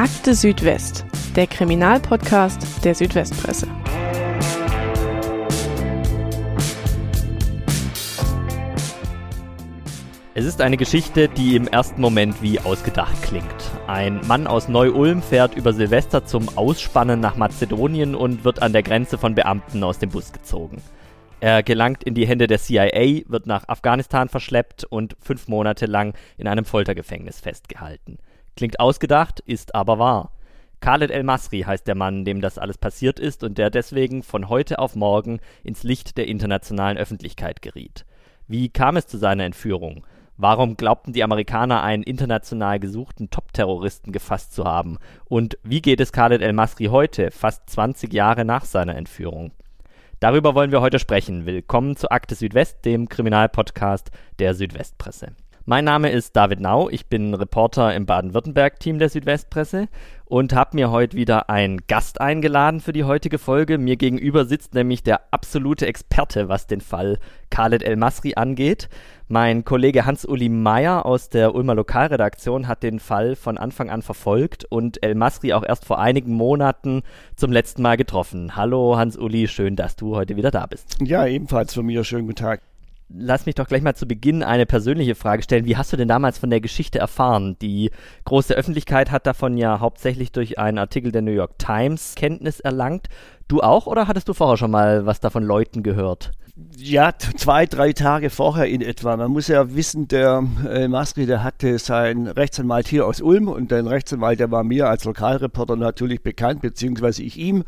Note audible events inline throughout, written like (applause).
Akte Südwest, der Kriminalpodcast der Südwestpresse. Es ist eine Geschichte, die im ersten Moment wie ausgedacht klingt. Ein Mann aus Neu-Ulm fährt über Silvester zum Ausspannen nach Mazedonien und wird an der Grenze von Beamten aus dem Bus gezogen. Er gelangt in die Hände der CIA, wird nach Afghanistan verschleppt und fünf Monate lang in einem Foltergefängnis festgehalten. Klingt ausgedacht, ist aber wahr. Khaled El-Masri heißt der Mann, dem das alles passiert ist und der deswegen von heute auf morgen ins Licht der internationalen Öffentlichkeit geriet. Wie kam es zu seiner Entführung? Warum glaubten die Amerikaner einen international gesuchten Top-Terroristen gefasst zu haben? Und wie geht es Khaled El-Masri heute, fast 20 Jahre nach seiner Entführung? Darüber wollen wir heute sprechen. Willkommen zu Akte Südwest, dem Kriminalpodcast der Südwestpresse. Mein Name ist David Nau, ich bin Reporter im Baden-Württemberg-Team der Südwestpresse und habe mir heute wieder einen Gast eingeladen für die heutige Folge. Mir gegenüber sitzt nämlich der absolute Experte, was den Fall Khaled El-Masri angeht. Mein Kollege Hans-Uli Meyer aus der Ulmer Lokalredaktion hat den Fall von Anfang an verfolgt und El-Masri auch erst vor einigen Monaten zum letzten Mal getroffen. Hallo Hans-Uli, schön, dass du heute wieder da bist. Ja, ebenfalls von mir. Schönen guten Tag lass mich doch gleich mal zu Beginn eine persönliche Frage stellen. Wie hast du denn damals von der Geschichte erfahren? Die große Öffentlichkeit hat davon ja hauptsächlich durch einen Artikel der New York Times Kenntnis erlangt. Du auch oder hattest du vorher schon mal was davon Leuten gehört? Ja, zwei, drei Tage vorher in etwa. Man muss ja wissen, der äh, Masri, der hatte seinen Rechtsanwalt hier aus Ulm und der Rechtsanwalt, der war mir als Lokalreporter natürlich bekannt, beziehungsweise ich ihm.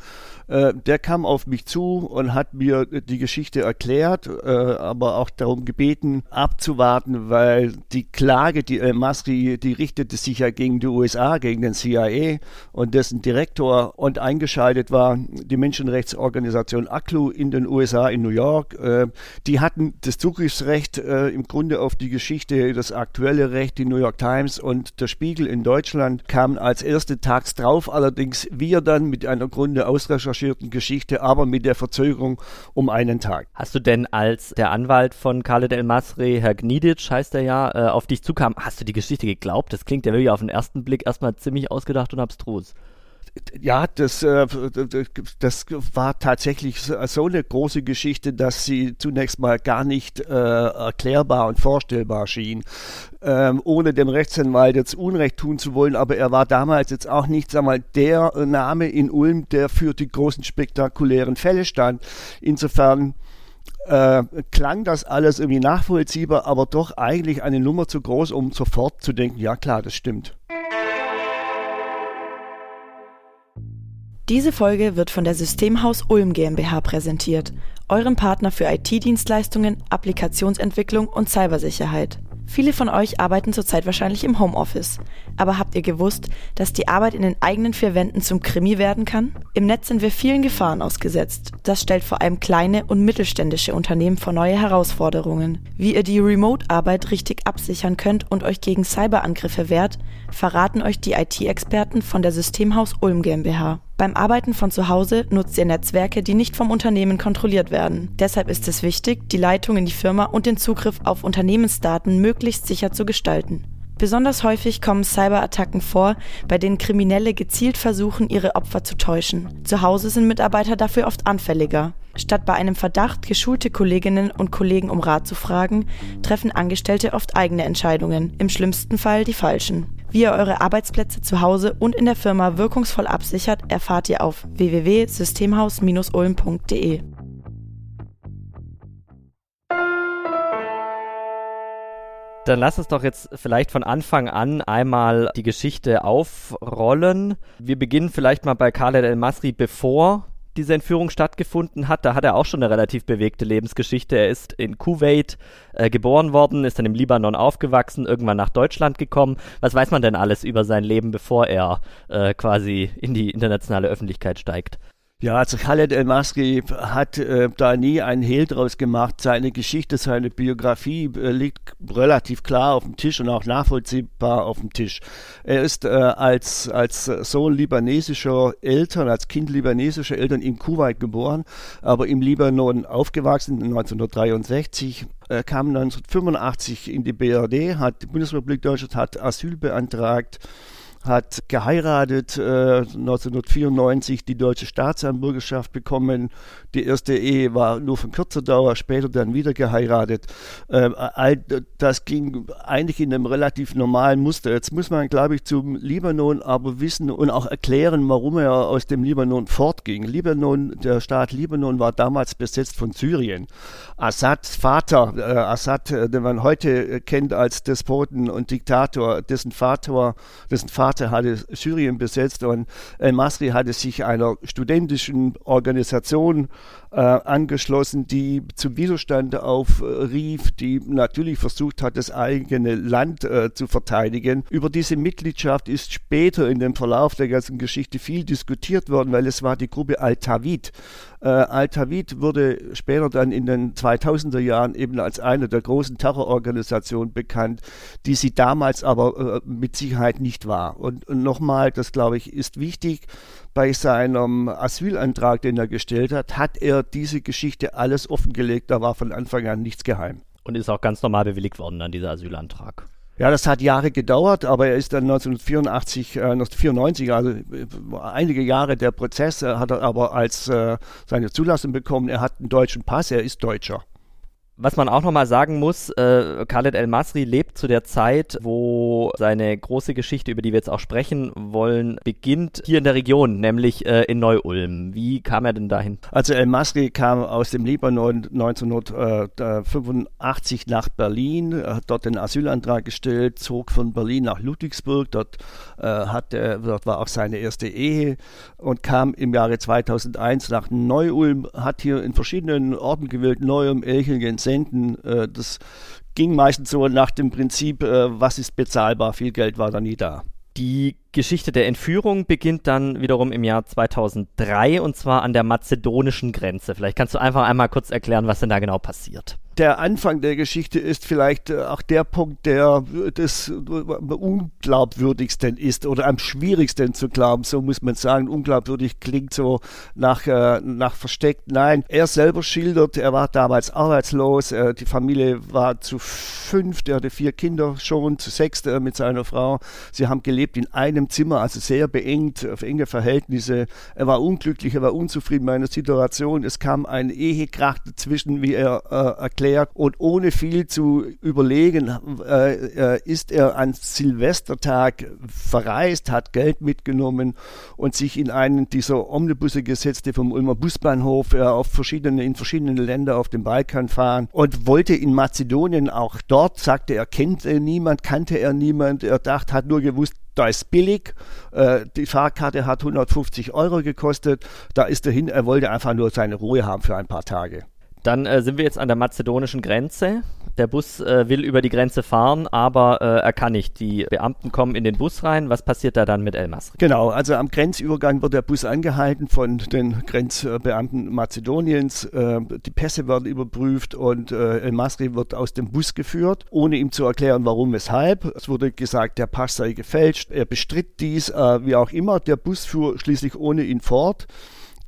Äh, der kam auf mich zu und hat mir die Geschichte erklärt, äh, aber auch darum gebeten, abzuwarten, weil die Klage, die äh, Masri, die richtete sich ja gegen die USA, gegen den CIA und dessen Direktor und eingeschaltet war die Menschenrechtsorganisation ACLU in den USA, in New York. Äh, die hatten das Zugriffsrecht äh, im Grunde auf die Geschichte, das aktuelle Recht, die New York Times und der Spiegel in Deutschland kamen als erste tags drauf, allerdings wir dann mit einer Grunde ausrecherchierten Geschichte, aber mit der Verzögerung um einen Tag. Hast du denn als der Anwalt von Khaled El Masri, Herr Gnidic heißt er ja, äh, auf dich zukam, hast du die Geschichte geglaubt? Das klingt ja wirklich auf den ersten Blick erstmal ziemlich ausgedacht und abstrus ja, das, äh, das war tatsächlich so eine große Geschichte, dass sie zunächst mal gar nicht äh, erklärbar und vorstellbar schien, ähm, ohne dem Rechtsanwalt jetzt Unrecht tun zu wollen. Aber er war damals jetzt auch nicht, sag mal, der Name in Ulm, der für die großen spektakulären Fälle stand. Insofern äh, klang das alles irgendwie nachvollziehbar, aber doch eigentlich eine Nummer zu groß, um sofort zu denken, ja klar, das stimmt. Diese Folge wird von der Systemhaus Ulm GmbH präsentiert, eurem Partner für IT-Dienstleistungen, Applikationsentwicklung und Cybersicherheit. Viele von euch arbeiten zurzeit wahrscheinlich im Homeoffice. Aber habt ihr gewusst, dass die Arbeit in den eigenen vier Wänden zum Krimi werden kann? Im Netz sind wir vielen Gefahren ausgesetzt. Das stellt vor allem kleine und mittelständische Unternehmen vor neue Herausforderungen. Wie ihr die Remote-Arbeit richtig absichern könnt und euch gegen Cyberangriffe wehrt, verraten euch die IT-Experten von der Systemhaus Ulm GmbH. Beim Arbeiten von zu Hause nutzt ihr Netzwerke, die nicht vom Unternehmen kontrolliert werden. Deshalb ist es wichtig, die Leitung in die Firma und den Zugriff auf Unternehmensdaten möglichst sicher zu gestalten. Besonders häufig kommen Cyberattacken vor, bei denen Kriminelle gezielt versuchen, ihre Opfer zu täuschen. Zu Hause sind Mitarbeiter dafür oft anfälliger. Statt bei einem Verdacht geschulte Kolleginnen und Kollegen um Rat zu fragen, treffen Angestellte oft eigene Entscheidungen, im schlimmsten Fall die falschen. Wie ihr eure Arbeitsplätze zu Hause und in der Firma wirkungsvoll absichert, erfahrt ihr auf www.systemhaus-ulm.de. Dann lass uns doch jetzt vielleicht von Anfang an einmal die Geschichte aufrollen. Wir beginnen vielleicht mal bei Khaled El-Masri, bevor diese Entführung stattgefunden hat. Da hat er auch schon eine relativ bewegte Lebensgeschichte. Er ist in Kuwait äh, geboren worden, ist dann im Libanon aufgewachsen, irgendwann nach Deutschland gekommen. Was weiß man denn alles über sein Leben, bevor er äh, quasi in die internationale Öffentlichkeit steigt? Ja, also Khaled El-Masri hat äh, da nie einen Hehl draus gemacht. Seine Geschichte, seine Biografie äh, liegt relativ klar auf dem Tisch und auch nachvollziehbar auf dem Tisch. Er ist äh, als, als Sohn libanesischer Eltern, als Kind libanesischer Eltern in Kuwait geboren, aber im Libanon aufgewachsen 1963 Er kam 1985 in die BRD, hat die Bundesrepublik Deutschland hat Asyl beantragt hat geheiratet, äh, 1994 die deutsche Staatsangehörigkeit bekommen. Die erste Ehe war nur von kürzer Dauer, später dann wieder geheiratet. Äh, all das ging eigentlich in einem relativ normalen Muster. Jetzt muss man, glaube ich, zum Libanon aber wissen und auch erklären, warum er aus dem Libanon fortging. Libanon, der Staat Libanon war damals besetzt von Syrien. Assads Vater, äh, Assad, äh, den man heute kennt als Despoten und Diktator, dessen Vater, dessen Vater hatte Syrien besetzt und El-Masri hatte sich einer studentischen Organisation äh, angeschlossen, die zum Widerstand aufrief, die natürlich versucht hat, das eigene Land äh, zu verteidigen. Über diese Mitgliedschaft ist später in dem Verlauf der ganzen Geschichte viel diskutiert worden, weil es war die Gruppe Al-Tawid. Äh, Al-Tawid wurde später dann in den 2000er Jahren eben als eine der großen Terrororganisationen bekannt, die sie damals aber äh, mit Sicherheit nicht war. Und, und nochmal, das glaube ich, ist wichtig, bei seinem Asylantrag, den er gestellt hat, hat er diese Geschichte alles offengelegt. Da war von Anfang an nichts geheim. Und ist auch ganz normal bewilligt worden, dann dieser Asylantrag. Ja, das hat Jahre gedauert, aber er ist dann 1984, äh, 1994, also äh, einige Jahre der Prozess, hat er aber als äh, seine Zulassung bekommen. Er hat einen deutschen Pass, er ist Deutscher. Was man auch nochmal sagen muss, äh, Khaled El-Masri lebt zu der Zeit, wo seine große Geschichte, über die wir jetzt auch sprechen wollen, beginnt hier in der Region, nämlich äh, in Neu-Ulm. Wie kam er denn dahin? Also El-Masri kam aus dem Libanon 1985 nach Berlin, hat dort den Asylantrag gestellt, zog von Berlin nach Ludwigsburg, dort, äh, hat dort war auch seine erste Ehe und kam im Jahre 2001 nach Neu-Ulm, hat hier in verschiedenen Orten gewählt, Neu-Ulm, Elchingen, Senden. Äh, das ging meistens so nach dem Prinzip, äh, was ist bezahlbar, viel Geld war da nie da. Die Geschichte der Entführung beginnt dann wiederum im Jahr 2003 und zwar an der mazedonischen Grenze. Vielleicht kannst du einfach einmal kurz erklären, was denn da genau passiert der Anfang der Geschichte ist vielleicht äh, auch der Punkt, der das unglaubwürdigsten ist oder am schwierigsten zu glauben. So muss man sagen. Unglaubwürdig klingt so nach, äh, nach versteckt. Nein, er selber schildert, er war damals arbeitslos. Äh, die Familie war zu fünf, er hatte vier Kinder schon, zu sechs mit seiner Frau. Sie haben gelebt in einem Zimmer, also sehr beengt, auf enge Verhältnisse. Er war unglücklich, er war unzufrieden mit einer Situation. Es kam ein Ehekrach dazwischen, wie er äh, erklärt erklärt und ohne viel zu überlegen äh, äh, ist er an Silvestertag verreist, hat Geld mitgenommen und sich in einen dieser Omnibusse gesetzt, die vom Ulmer Busbahnhof äh, auf verschiedene, in verschiedene Länder auf dem Balkan fahren und wollte in Mazedonien auch dort, sagte er, kennt er niemand, kannte er niemand, er dachte, hat nur gewusst, da ist billig, äh, die Fahrkarte hat 150 Euro gekostet, da ist er hin, er wollte einfach nur seine Ruhe haben für ein paar Tage. Dann äh, sind wir jetzt an der mazedonischen Grenze. Der Bus äh, will über die Grenze fahren, aber äh, er kann nicht. Die Beamten kommen in den Bus rein. Was passiert da dann mit El Masri? Genau, also am Grenzübergang wird der Bus angehalten von den Grenzbeamten Mazedoniens. Äh, die Pässe werden überprüft und äh, El Masri wird aus dem Bus geführt, ohne ihm zu erklären, warum, weshalb. Es wurde gesagt, der Pass sei gefälscht. Er bestritt dies, äh, wie auch immer. Der Bus fuhr schließlich ohne ihn fort.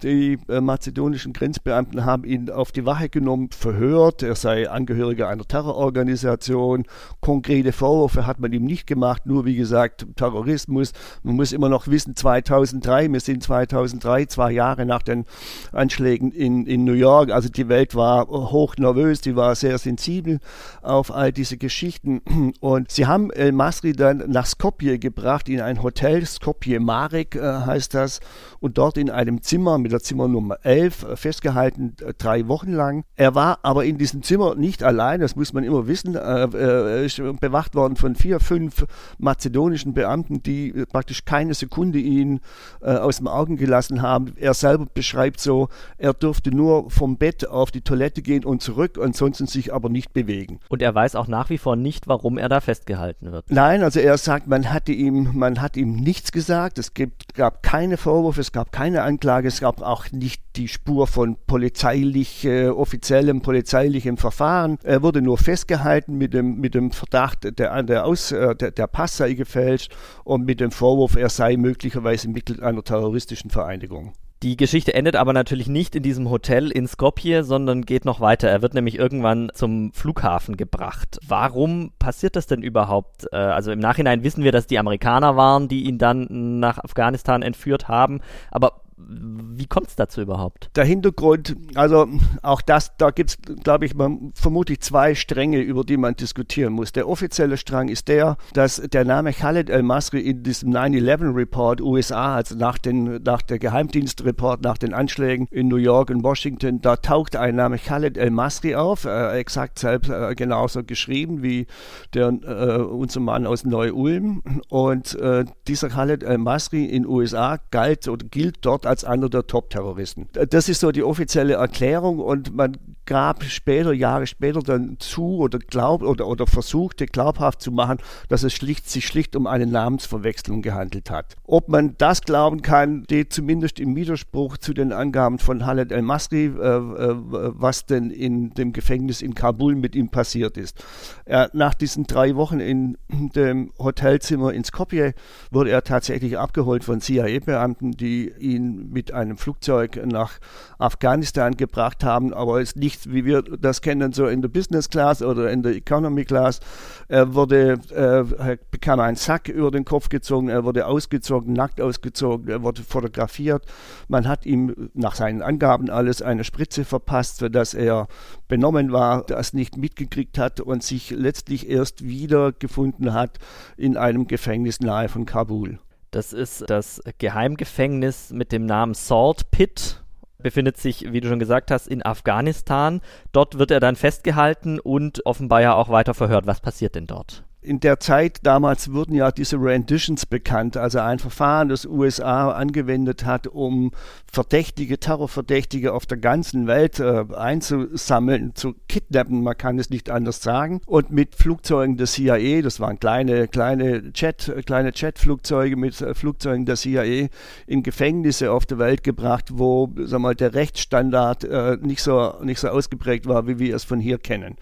Die äh, mazedonischen Grenzbeamten haben ihn auf die Wache genommen, verhört. Er sei Angehöriger einer Terrororganisation. Konkrete Vorwürfe hat man ihm nicht gemacht, nur wie gesagt Terrorismus. Man muss immer noch wissen, 2003, wir sind 2003, zwei Jahre nach den Anschlägen in, in New York. Also die Welt war hoch nervös, die war sehr sensibel auf all diese Geschichten. Und sie haben El Masri dann nach Skopje gebracht, in ein Hotel, Skopje Marek äh, heißt das, und dort in einem Zimmer mit der Zimmer Nummer 11 äh, festgehalten, äh, drei Wochen lang. Er war aber in diesem Zimmer nicht allein, das muss man immer wissen. Er äh, ist bewacht worden von vier, fünf mazedonischen Beamten, die praktisch keine Sekunde ihn aus dem Augen gelassen haben. Er selber beschreibt so, er durfte nur vom Bett auf die Toilette gehen und zurück, ansonsten sich aber nicht bewegen. Und er weiß auch nach wie vor nicht, warum er da festgehalten wird. Nein, also er sagt, man hatte ihm, man hat ihm nichts gesagt, es gibt, gab keine Vorwürfe, es gab keine Anklage, es gab auch nicht die Spur von polizeilich, äh, offiziellem polizeilichem Verfahren. Er wurde nur festgehalten mit dem, mit dem Verdacht, der, der, Aus, äh, der, der Pass sei gefälscht und mit dem Vorwurf, er sei möglicherweise Mitglied einer terroristischen Vereinigung. Die Geschichte endet aber natürlich nicht in diesem Hotel in Skopje, sondern geht noch weiter. Er wird nämlich irgendwann zum Flughafen gebracht. Warum passiert das denn überhaupt? Äh, also im Nachhinein wissen wir, dass die Amerikaner waren, die ihn dann nach Afghanistan entführt haben. Aber wie kommt es dazu überhaupt? Der Hintergrund, also auch das, da gibt es, glaube ich, man, vermutlich zwei Stränge, über die man diskutieren muss. Der offizielle Strang ist der, dass der Name Khaled el-Masri in diesem 9-11-Report USA, also nach, den, nach der Geheimdienstreport, nach den Anschlägen in New York und Washington, da taucht ein Name Khaled el-Masri auf, äh, exakt selbst äh, genauso geschrieben wie der, äh, unser Mann aus Neu-Ulm. Und äh, dieser Khaled el-Masri in USA galt oder gilt dort als einer der Top-Terroristen. Das ist so die offizielle Erklärung und man gab später, Jahre später dann zu oder glaubt oder, oder versuchte glaubhaft zu machen, dass es schlicht, sich schlicht um eine Namensverwechslung gehandelt hat. Ob man das glauben kann, steht zumindest im Widerspruch zu den Angaben von Khaled el-Masri, äh, äh, was denn in dem Gefängnis in Kabul mit ihm passiert ist. Er, nach diesen drei Wochen in dem Hotelzimmer in Skopje wurde er tatsächlich abgeholt von CIA-Beamten, die ihn mit einem Flugzeug nach Afghanistan gebracht haben, aber es nicht nicht, wie wir das kennen, so in der Business Class oder in der Economy Class. Er wurde, äh, bekam einen Sack über den Kopf gezogen, er wurde ausgezogen, nackt ausgezogen, er wurde fotografiert. Man hat ihm nach seinen Angaben alles eine Spritze verpasst, sodass er benommen war, das nicht mitgekriegt hat und sich letztlich erst wiedergefunden hat in einem Gefängnis nahe von Kabul. Das ist das Geheimgefängnis mit dem Namen Salt Pit befindet sich, wie du schon gesagt hast, in Afghanistan. Dort wird er dann festgehalten und offenbar ja auch weiter verhört. Was passiert denn dort? In der Zeit damals wurden ja diese Renditions bekannt, also ein Verfahren, das USA angewendet hat, um Verdächtige, Terrorverdächtige auf der ganzen Welt äh, einzusammeln, zu kidnappen, man kann es nicht anders sagen. Und mit Flugzeugen der CIA, das waren kleine, kleine Jet, kleine Jetflugzeuge mit äh, Flugzeugen der CIA in Gefängnisse auf der Welt gebracht, wo sag mal, der Rechtsstandard äh, nicht, so, nicht so ausgeprägt war, wie wir es von hier kennen.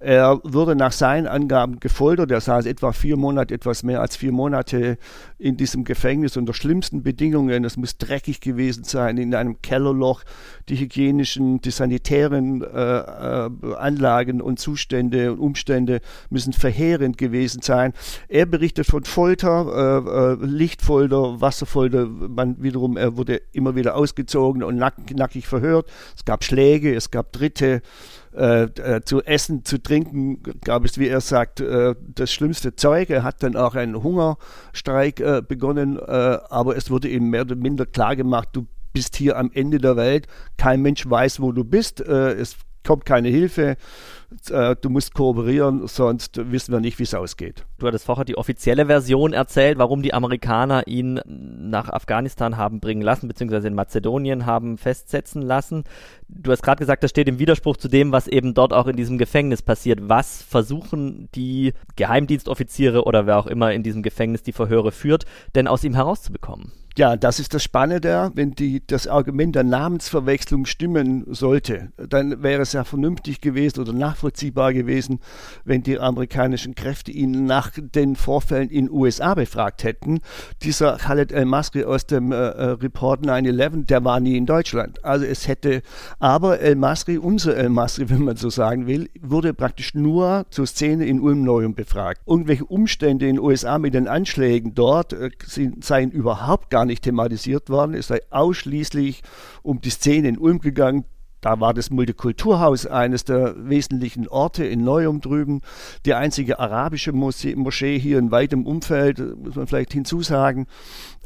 Er wurde nach seinen Angaben gefoltert, er saß etwa vier Monate, etwas mehr als vier Monate in diesem Gefängnis unter schlimmsten Bedingungen. Es muss dreckig gewesen sein, in einem Kellerloch. Die hygienischen, die sanitären äh, äh, Anlagen und Zustände und Umstände müssen verheerend gewesen sein. Er berichtet von Folter, äh, äh Lichtfolter, Wasserfolter. Man wiederum, er wurde immer wieder ausgezogen und nack, nackig verhört. Es gab Schläge, es gab Dritte. Äh, äh, zu essen, zu trinken, gab es, wie er sagt, äh, das schlimmste Zeug. Er hat dann auch einen Hungerstreik äh, begonnen, äh, aber es wurde ihm mehr oder minder klar gemacht, du bist hier am Ende der Welt, kein Mensch weiß, wo du bist, es kommt keine Hilfe, äh, du musst kooperieren, sonst wissen wir nicht, wie es ausgeht. Du hattest vorher die offizielle Version erzählt, warum die Amerikaner ihn nach Afghanistan haben bringen lassen, beziehungsweise in Mazedonien haben festsetzen lassen. Du hast gerade gesagt, das steht im Widerspruch zu dem, was eben dort auch in diesem Gefängnis passiert. Was versuchen die Geheimdienstoffiziere oder wer auch immer in diesem Gefängnis die Verhöre führt, denn aus ihm herauszubekommen? Ja, das ist das Spannende, wenn die, das Argument der Namensverwechslung stimmen sollte, dann wäre es ja vernünftig gewesen oder nachvollziehbar gewesen, wenn die amerikanischen Kräfte ihn nach den Vorfällen in USA befragt hätten. Dieser Khaled El-Masri aus dem äh, äh Report 9-11, der war nie in Deutschland. Also es hätte, aber El-Masri, unser El-Masri, (laughs) wenn man so sagen will, wurde praktisch nur zur Szene in Ulm-Neum befragt. Irgendwelche Umstände in den USA mit den Anschlägen dort äh, sind, seien überhaupt gar gar nicht thematisiert worden. Es sei ausschließlich um die Szene in Ulm gegangen. Da war das Multikulturhaus eines der wesentlichen Orte in Neum drüben. Die einzige arabische Moschee hier in weitem Umfeld, muss man vielleicht hinzusagen,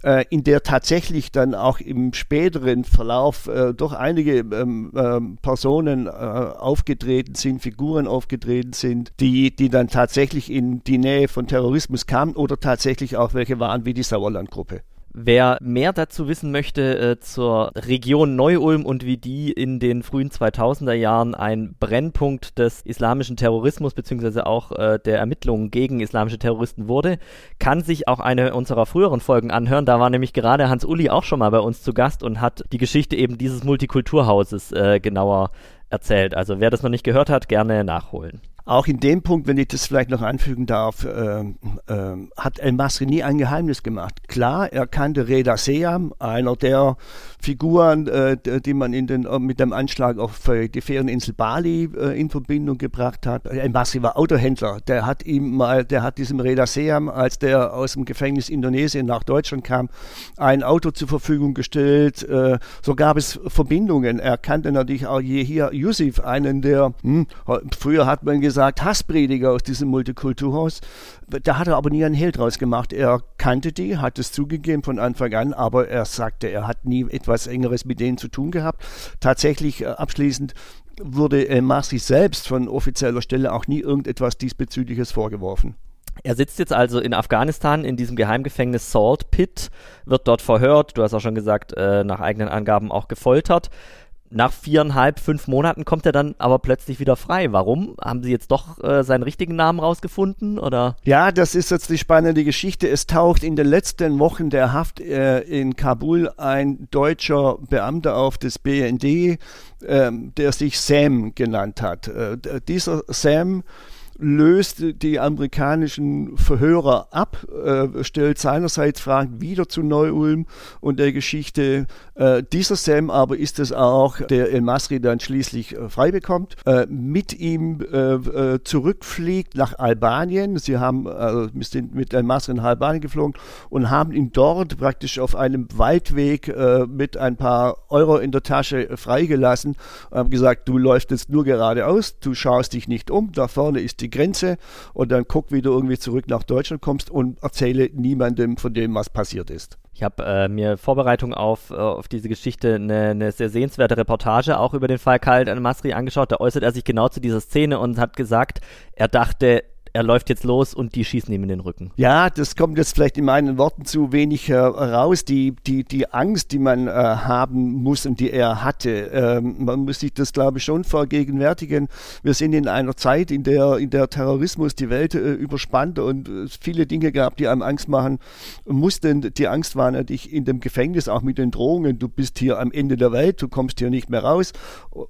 äh, in der tatsächlich dann auch im späteren Verlauf äh, doch einige ähm, äh, Personen äh, aufgetreten sind, Figuren aufgetreten sind, die, die dann tatsächlich in die Nähe von Terrorismus kamen oder tatsächlich auch welche waren wie die Sauerland-Gruppe. Wer mehr dazu wissen möchte äh, zur Region Neu-Ulm und wie die in den frühen 2000er Jahren ein Brennpunkt des islamischen Terrorismus bzw. auch äh, der Ermittlungen gegen islamische Terroristen wurde, kann sich auch eine unserer früheren Folgen anhören. Da war nämlich gerade Hans Uli auch schon mal bei uns zu Gast und hat die Geschichte eben dieses Multikulturhauses äh, genauer erzählt. Also wer das noch nicht gehört hat, gerne nachholen. Auch in dem Punkt, wenn ich das vielleicht noch anfügen darf, äh, äh, hat El Masri nie ein Geheimnis gemacht. Klar, er kannte Reda Seam, einer der Figuren, äh, die man in den, äh, mit dem Anschlag auf die Ferieninsel Bali äh, in Verbindung gebracht hat. El Masri war Autohändler. Der hat ihm mal, der hat diesem Reda Seam, als der aus dem Gefängnis Indonesien nach Deutschland kam, ein Auto zur Verfügung gestellt. Äh, so gab es Verbindungen. Er kannte natürlich auch hier Yusuf, einen der, hm, früher hat man gesagt, gesagt, Hassprediger aus diesem Multikulturhaus. Da hat er aber nie einen Hehl draus gemacht. Er kannte die, hat es zugegeben von Anfang an, aber er sagte, er hat nie etwas Engeres mit denen zu tun gehabt. Tatsächlich äh, abschließend wurde äh, Marci selbst von offizieller Stelle auch nie irgendetwas diesbezügliches vorgeworfen. Er sitzt jetzt also in Afghanistan in diesem Geheimgefängnis Salt Pit, wird dort verhört, du hast auch schon gesagt, äh, nach eigenen Angaben auch gefoltert nach viereinhalb, fünf Monaten kommt er dann aber plötzlich wieder frei. Warum? Haben Sie jetzt doch äh, seinen richtigen Namen rausgefunden? Oder? Ja, das ist jetzt die spannende Geschichte. Es taucht in den letzten Wochen der Haft äh, in Kabul ein deutscher Beamter auf des BND, äh, der sich Sam genannt hat. Äh, dieser Sam löst die amerikanischen Verhörer ab, äh, stellt seinerseits Fragen wieder zu Neu-Ulm und der Geschichte. Äh, dieser Sam aber ist es auch, der El Masri dann schließlich äh, frei bekommt, äh, mit ihm äh, äh, zurückfliegt nach Albanien. Sie haben, also sind mit El Masri in Albanien geflogen und haben ihn dort praktisch auf einem Waldweg mit ein paar Euro in der Tasche freigelassen. Haben gesagt, du läufst jetzt nur geradeaus, du schaust dich nicht um, da vorne ist die die Grenze und dann guck, wie du irgendwie zurück nach Deutschland kommst und erzähle niemandem von dem, was passiert ist. Ich habe äh, mir Vorbereitung auf, äh, auf diese Geschichte eine, eine sehr sehenswerte Reportage auch über den Fall Khaled al-Masri angeschaut. Da äußert er sich genau zu dieser Szene und hat gesagt, er dachte, er läuft jetzt los und die schießen ihm in den Rücken. Ja, das kommt jetzt vielleicht in meinen Worten zu wenig äh, raus. Die, die, die Angst, die man äh, haben muss und die er hatte, ähm, man muss sich das, glaube ich, schon vergegenwärtigen. Wir sind in einer Zeit, in der, in der Terrorismus die Welt äh, überspannt und es viele Dinge gab, die einem Angst machen mussten. Die Angst war natürlich in dem Gefängnis, auch mit den Drohungen. Du bist hier am Ende der Welt, du kommst hier nicht mehr raus.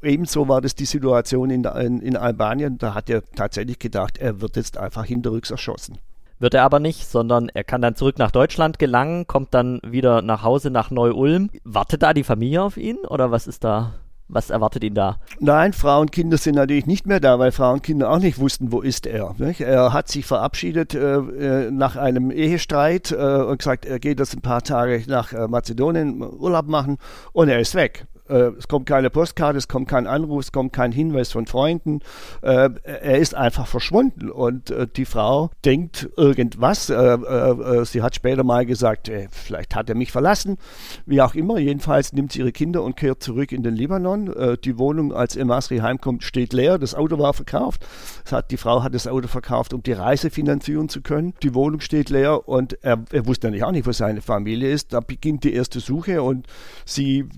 Ebenso war das die Situation in, in, in Albanien. Da hat er tatsächlich gedacht, er wird jetzt einfach hinterrücks erschossen. Wird er aber nicht, sondern er kann dann zurück nach Deutschland gelangen, kommt dann wieder nach Hause nach Neu-Ulm. Wartet da die Familie auf ihn oder was ist da? Was erwartet ihn da? Nein, Frau und Kinder sind natürlich nicht mehr da, weil Frau und Kinder auch nicht wussten, wo ist er. Nicht? Er hat sich verabschiedet äh, äh nach einem Ehestreit äh, und gesagt, er geht jetzt ein paar Tage nach äh, Mazedonien Urlaub machen und er ist weg. Äh, es kommt keine Postkarte, es kommt kein Anruf, es kommt kein Hinweis von Freunden. Äh, er ist einfach verschwunden und äh, die Frau denkt irgendwas. Äh, äh, sie hat später mal gesagt, äh, vielleicht hat er mich verlassen. Wie auch immer, jedenfalls nimmt sie ihre Kinder und kehrt zurück in den Libanon. die Wohnung, als Emasri heimkommt, steht leer. Das Auto war verkauft. Hat, die Frau hat das Auto verkauft, um die Reise finanzieren zu können. Die Wohnung steht leer und er, er wusste natürlich auch nicht, wo seine Familie ist. Da beginnt die erste Suche und sie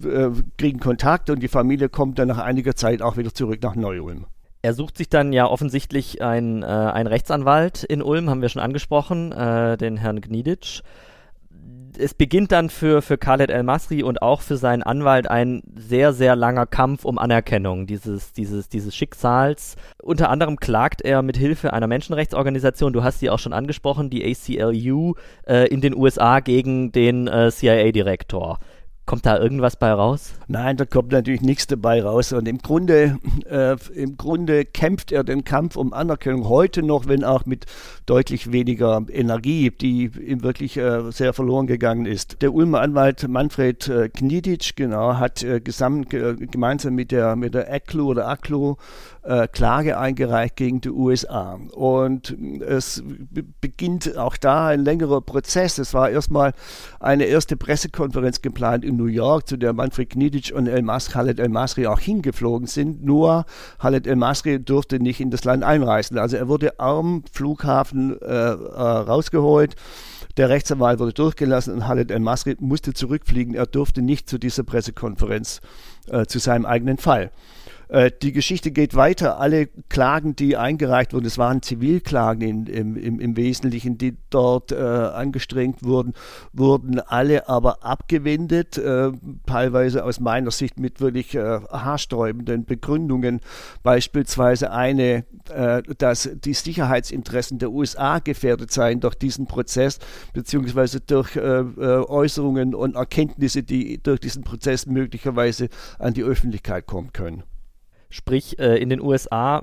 kriegen in Kontakt und die Familie kommt dann nach einiger Zeit auch wieder zurück nach Neu-Ulm. Er sucht sich dann ja offensichtlich einen, äh, einen Rechtsanwalt in Ulm, haben wir schon angesprochen, äh, den Herrn Gniditsch. Es beginnt dann für, für Khaled El-Masri und auch für seinen Anwalt ein sehr, sehr langer Kampf um Anerkennung dieses, dieses, dieses Schicksals. Unter anderem klagt er mit Hilfe einer Menschenrechtsorganisation, du hast sie auch schon angesprochen, die ACLU, äh, in den USA gegen den äh, CIA-Direktor. Kommt da irgendwas bei raus? Nein, da kommt natürlich nichts dabei raus. Und im Grunde, (laughs) äh, im Grunde kämpft er den Kampf um Anerkennung heute noch, wenn auch mit deutlich weniger Energie, die ihm wirklich äh, sehr verloren gegangen ist. Der Ulmer Anwalt Manfred äh, Knidic, genau, hat äh, gesamt, gemeinsam mit der, mit der ACLU oder ACLU äh, Klage eingereicht gegen die USA. Und es beginnt auch da ein längerer Prozess. Es war erstmal eine erste Pressekonferenz geplant in New York, zu der Manfred Knidic und El Mas, Khaled El Masri auch hingeflogen sind. Nur Khaled El Masri durfte nicht in das Land einreisen. Also er wurde am Flughafen äh, äh, rausgeholt. Der Rechtsanwalt wurde durchgelassen und Khaled El Masri musste zurückfliegen. Er durfte nicht zu dieser Pressekonferenz äh, zu seinem eigenen Fall. Äh, die Geschichte geht weiter. Alle Klagen, die eingereicht wurden, es waren Zivilklagen in, im, im, im, Wesentlichen, die dort äh, angestrengt wurden, wurden alle aber abgewendet, äh, teilweise aus meiner Sicht mit wirklich äh, haarsträubenden Begründungen. Beispielsweise eine, äh, dass die Sicherheitsinteressen der USA gefährdet seien durch diesen Prozess, beziehungsweise durch Äußerungen und Erkenntnisse, die durch diesen Prozess möglicherweise an die Öffentlichkeit kommen können. Sprich, äh, in den USA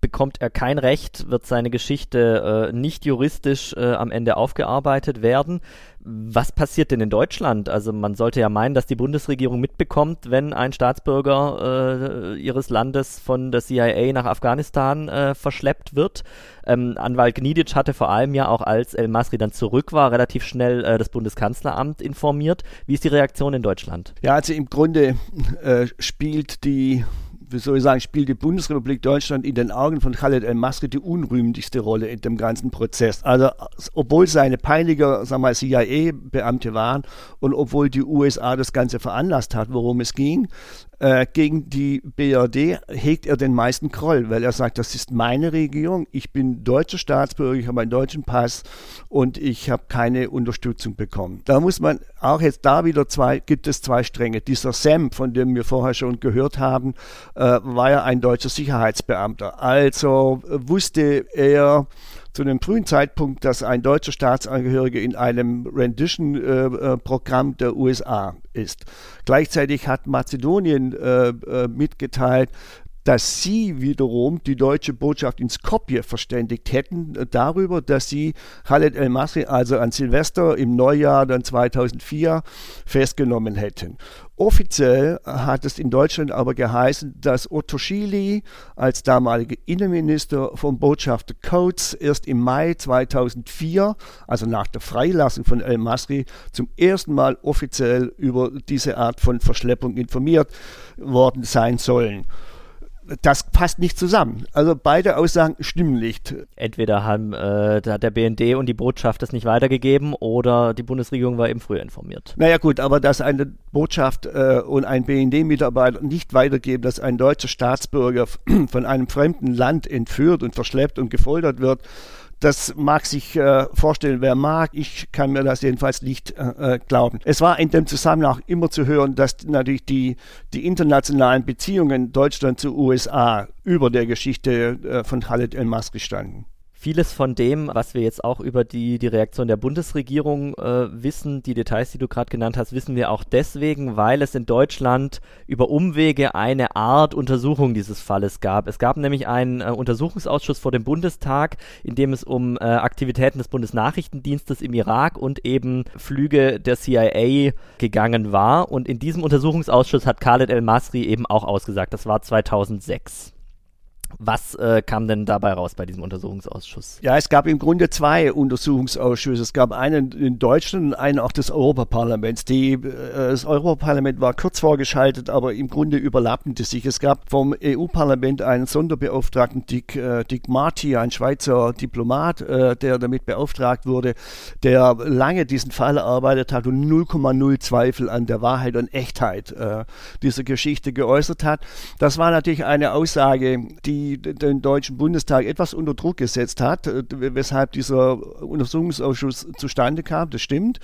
bekommt er kein Recht, wird seine Geschichte äh, nicht juristisch äh, am Ende aufgearbeitet werden. Was passiert denn in Deutschland? Also man sollte ja meinen, dass die Bundesregierung mitbekommt, wenn ein Staatsbürger äh, ihres Landes von der CIA nach Afghanistan äh, verschleppt wird. Ähm, Anwalt Gniditsch hatte vor allem ja auch, als El Masri dann zurück war, relativ schnell äh, das Bundeskanzleramt informiert. Wie ist die Reaktion in Deutschland? Ja, also im Grunde spielt die wie soll ich sagen, spielt die Bundesrepublik Deutschland in den Augen von Khaled el-Masri die unrühmlichste Rolle in dem ganzen Prozess. Also, obwohl seine Peiniger, sagen wir mal, CIA-Beamte waren und obwohl die USA das Ganze veranlasst hat, worum es ging, äh, gegen die BRD hegt er den meisten Groll, weil er sagt, das ist meine Regierung, ich bin deutscher Staatsbürger, ich habe einen deutschen Pass und ich habe keine Unterstützung bekommen. Da muss man auch jetzt da wieder zwei, gibt es zwei Stränge. Dieser Sam, von dem wir vorher schon gehört haben, äh, war ja ein deutscher Sicherheitsbeamter. Also äh, wusste er, zu einem frühen Zeitpunkt, dass ein deutscher Staatsangehöriger in einem Rendition-Programm äh, der USA ist. Gleichzeitig hat Mazedonien äh, äh, mitgeteilt, dass sie wiederum die deutsche Botschaft in Skopje verständigt hätten äh, darüber, dass sie Khaled El-Masri also an Silvester im Neujahr dann 2004 festgenommen hätten. Offiziell hat es in Deutschland aber geheißen, dass Otto Schily als damaliger Innenminister vom Botschafter Coates erst im Mai 2004, also nach der Freilassung von El-Masri, zum ersten Mal offiziell über diese Art von Verschleppung informiert worden sein sollen das passt nicht zusammen. Also beide Aussagen stimmen nicht. Entweder haben äh, hat der BND und die Botschaft das nicht weitergegeben oder die Bundesregierung war eben früher informiert. Naja gut, aber dass eine Botschaft äh, und ein BND-Mitarbeiter nicht weitergeben, dass ein deutscher Staatsbürger (clears throat) von einem fremden Land entführt und verschleppt und gefoltert wird, das mag sich äh, vorstellen, wer mag. Ich kann mir das jedenfalls nicht äh, äh glauben. Es war in dem Zusammenhang immer zu hören, dass natürlich die, die internationalen Beziehungen Deutschland zu USA über der Geschichte äh, von Khaled El-Masri standen. Vieles von dem, was wir jetzt auch über die, die Reaktion der Bundesregierung äh, wissen, die Details, die du gerade genannt hast, wissen wir auch deswegen, weil es in Deutschland über Umwege eine Art Untersuchung dieses Falles gab. Es gab nämlich einen äh, Untersuchungsausschuss vor dem Bundestag, in dem es um äh, Aktivitäten des Bundesnachrichtendienstes im Irak und eben Flüge der CIA gegangen war. Und in diesem Untersuchungsausschuss hat Khaled El-Masri eben auch ausgesagt. Das war 2006. Was äh, kam denn dabei raus bei diesem Untersuchungsausschuss? Ja, es gab im Grunde zwei Untersuchungsausschüsse. Es gab einen in Deutschland und einen auch des Europaparlaments. Die, äh, das Europaparlament war kurz vorgeschaltet, aber im Grunde überlappten die sich. Es gab vom EU-Parlament einen Sonderbeauftragten, Dick, äh, Dick Marty, ein Schweizer Diplomat, äh, der damit beauftragt wurde, der lange diesen Fall erarbeitet hat und 0,0 Zweifel an der Wahrheit und Echtheit äh, dieser Geschichte geäußert hat. Das war natürlich eine Aussage, die die den Deutschen Bundestag etwas unter Druck gesetzt hat, äh, weshalb dieser Untersuchungsausschuss zustande kam. Das stimmt.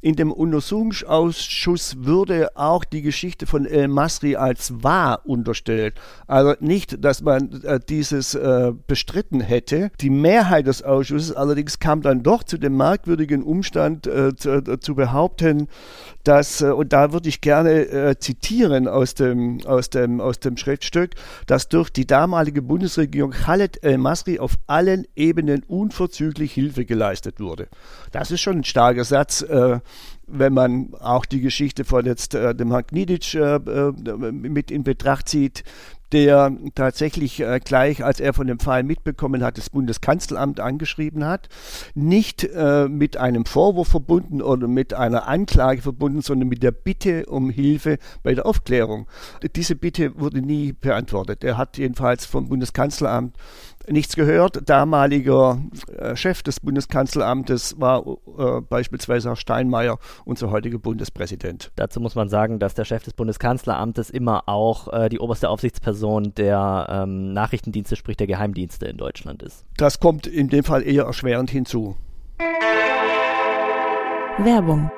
In dem Untersuchungsausschuss würde auch die Geschichte von El Masri als wahr unterstellt. Also nicht, dass man äh, dieses äh, bestritten hätte. Die Mehrheit des Ausschusses allerdings kam dann doch zu dem merkwürdigen Umstand zu, zu, behaupten, dass, äh, und da würde ich gerne zitieren aus dem, aus, dem, aus dem Schriftstück, dass durch die damalige damalige Bundesregierung Khaled el-Masri auf allen Ebenen unverzüglich Hilfe geleistet wurde. Das ist schon ein starker Satz, äh, wenn man auch die Geschichte von jetzt äh, dem Herrn Gniditsch äh, äh mit in Betracht zieht, der tatsächlich äh, gleich, als er von dem Fall mitbekommen hat, das Bundeskanzleramt angeschrieben hat. Nicht äh, mit einem Vorwurf verbunden oder mit einer Anklage verbunden, sondern mit der Bitte um Hilfe bei der Aufklärung. Diese Bitte wurde nie beantwortet. Er hat jedenfalls vom Bundeskanzleramt nichts gehört. Damaliger äh, Chef des Bundeskanzleramtes war äh, beispielsweise Herr Steinmeier, unser heutiger Bundespräsident. Dazu muss man sagen, dass der Chef des Bundeskanzleramtes immer auch äh, die oberste Aufsichtsperson der ähm, Nachrichtendienste, sprich der Geheimdienste in Deutschland ist. Das kommt in dem Fall eher erschwerend hinzu. Werbung.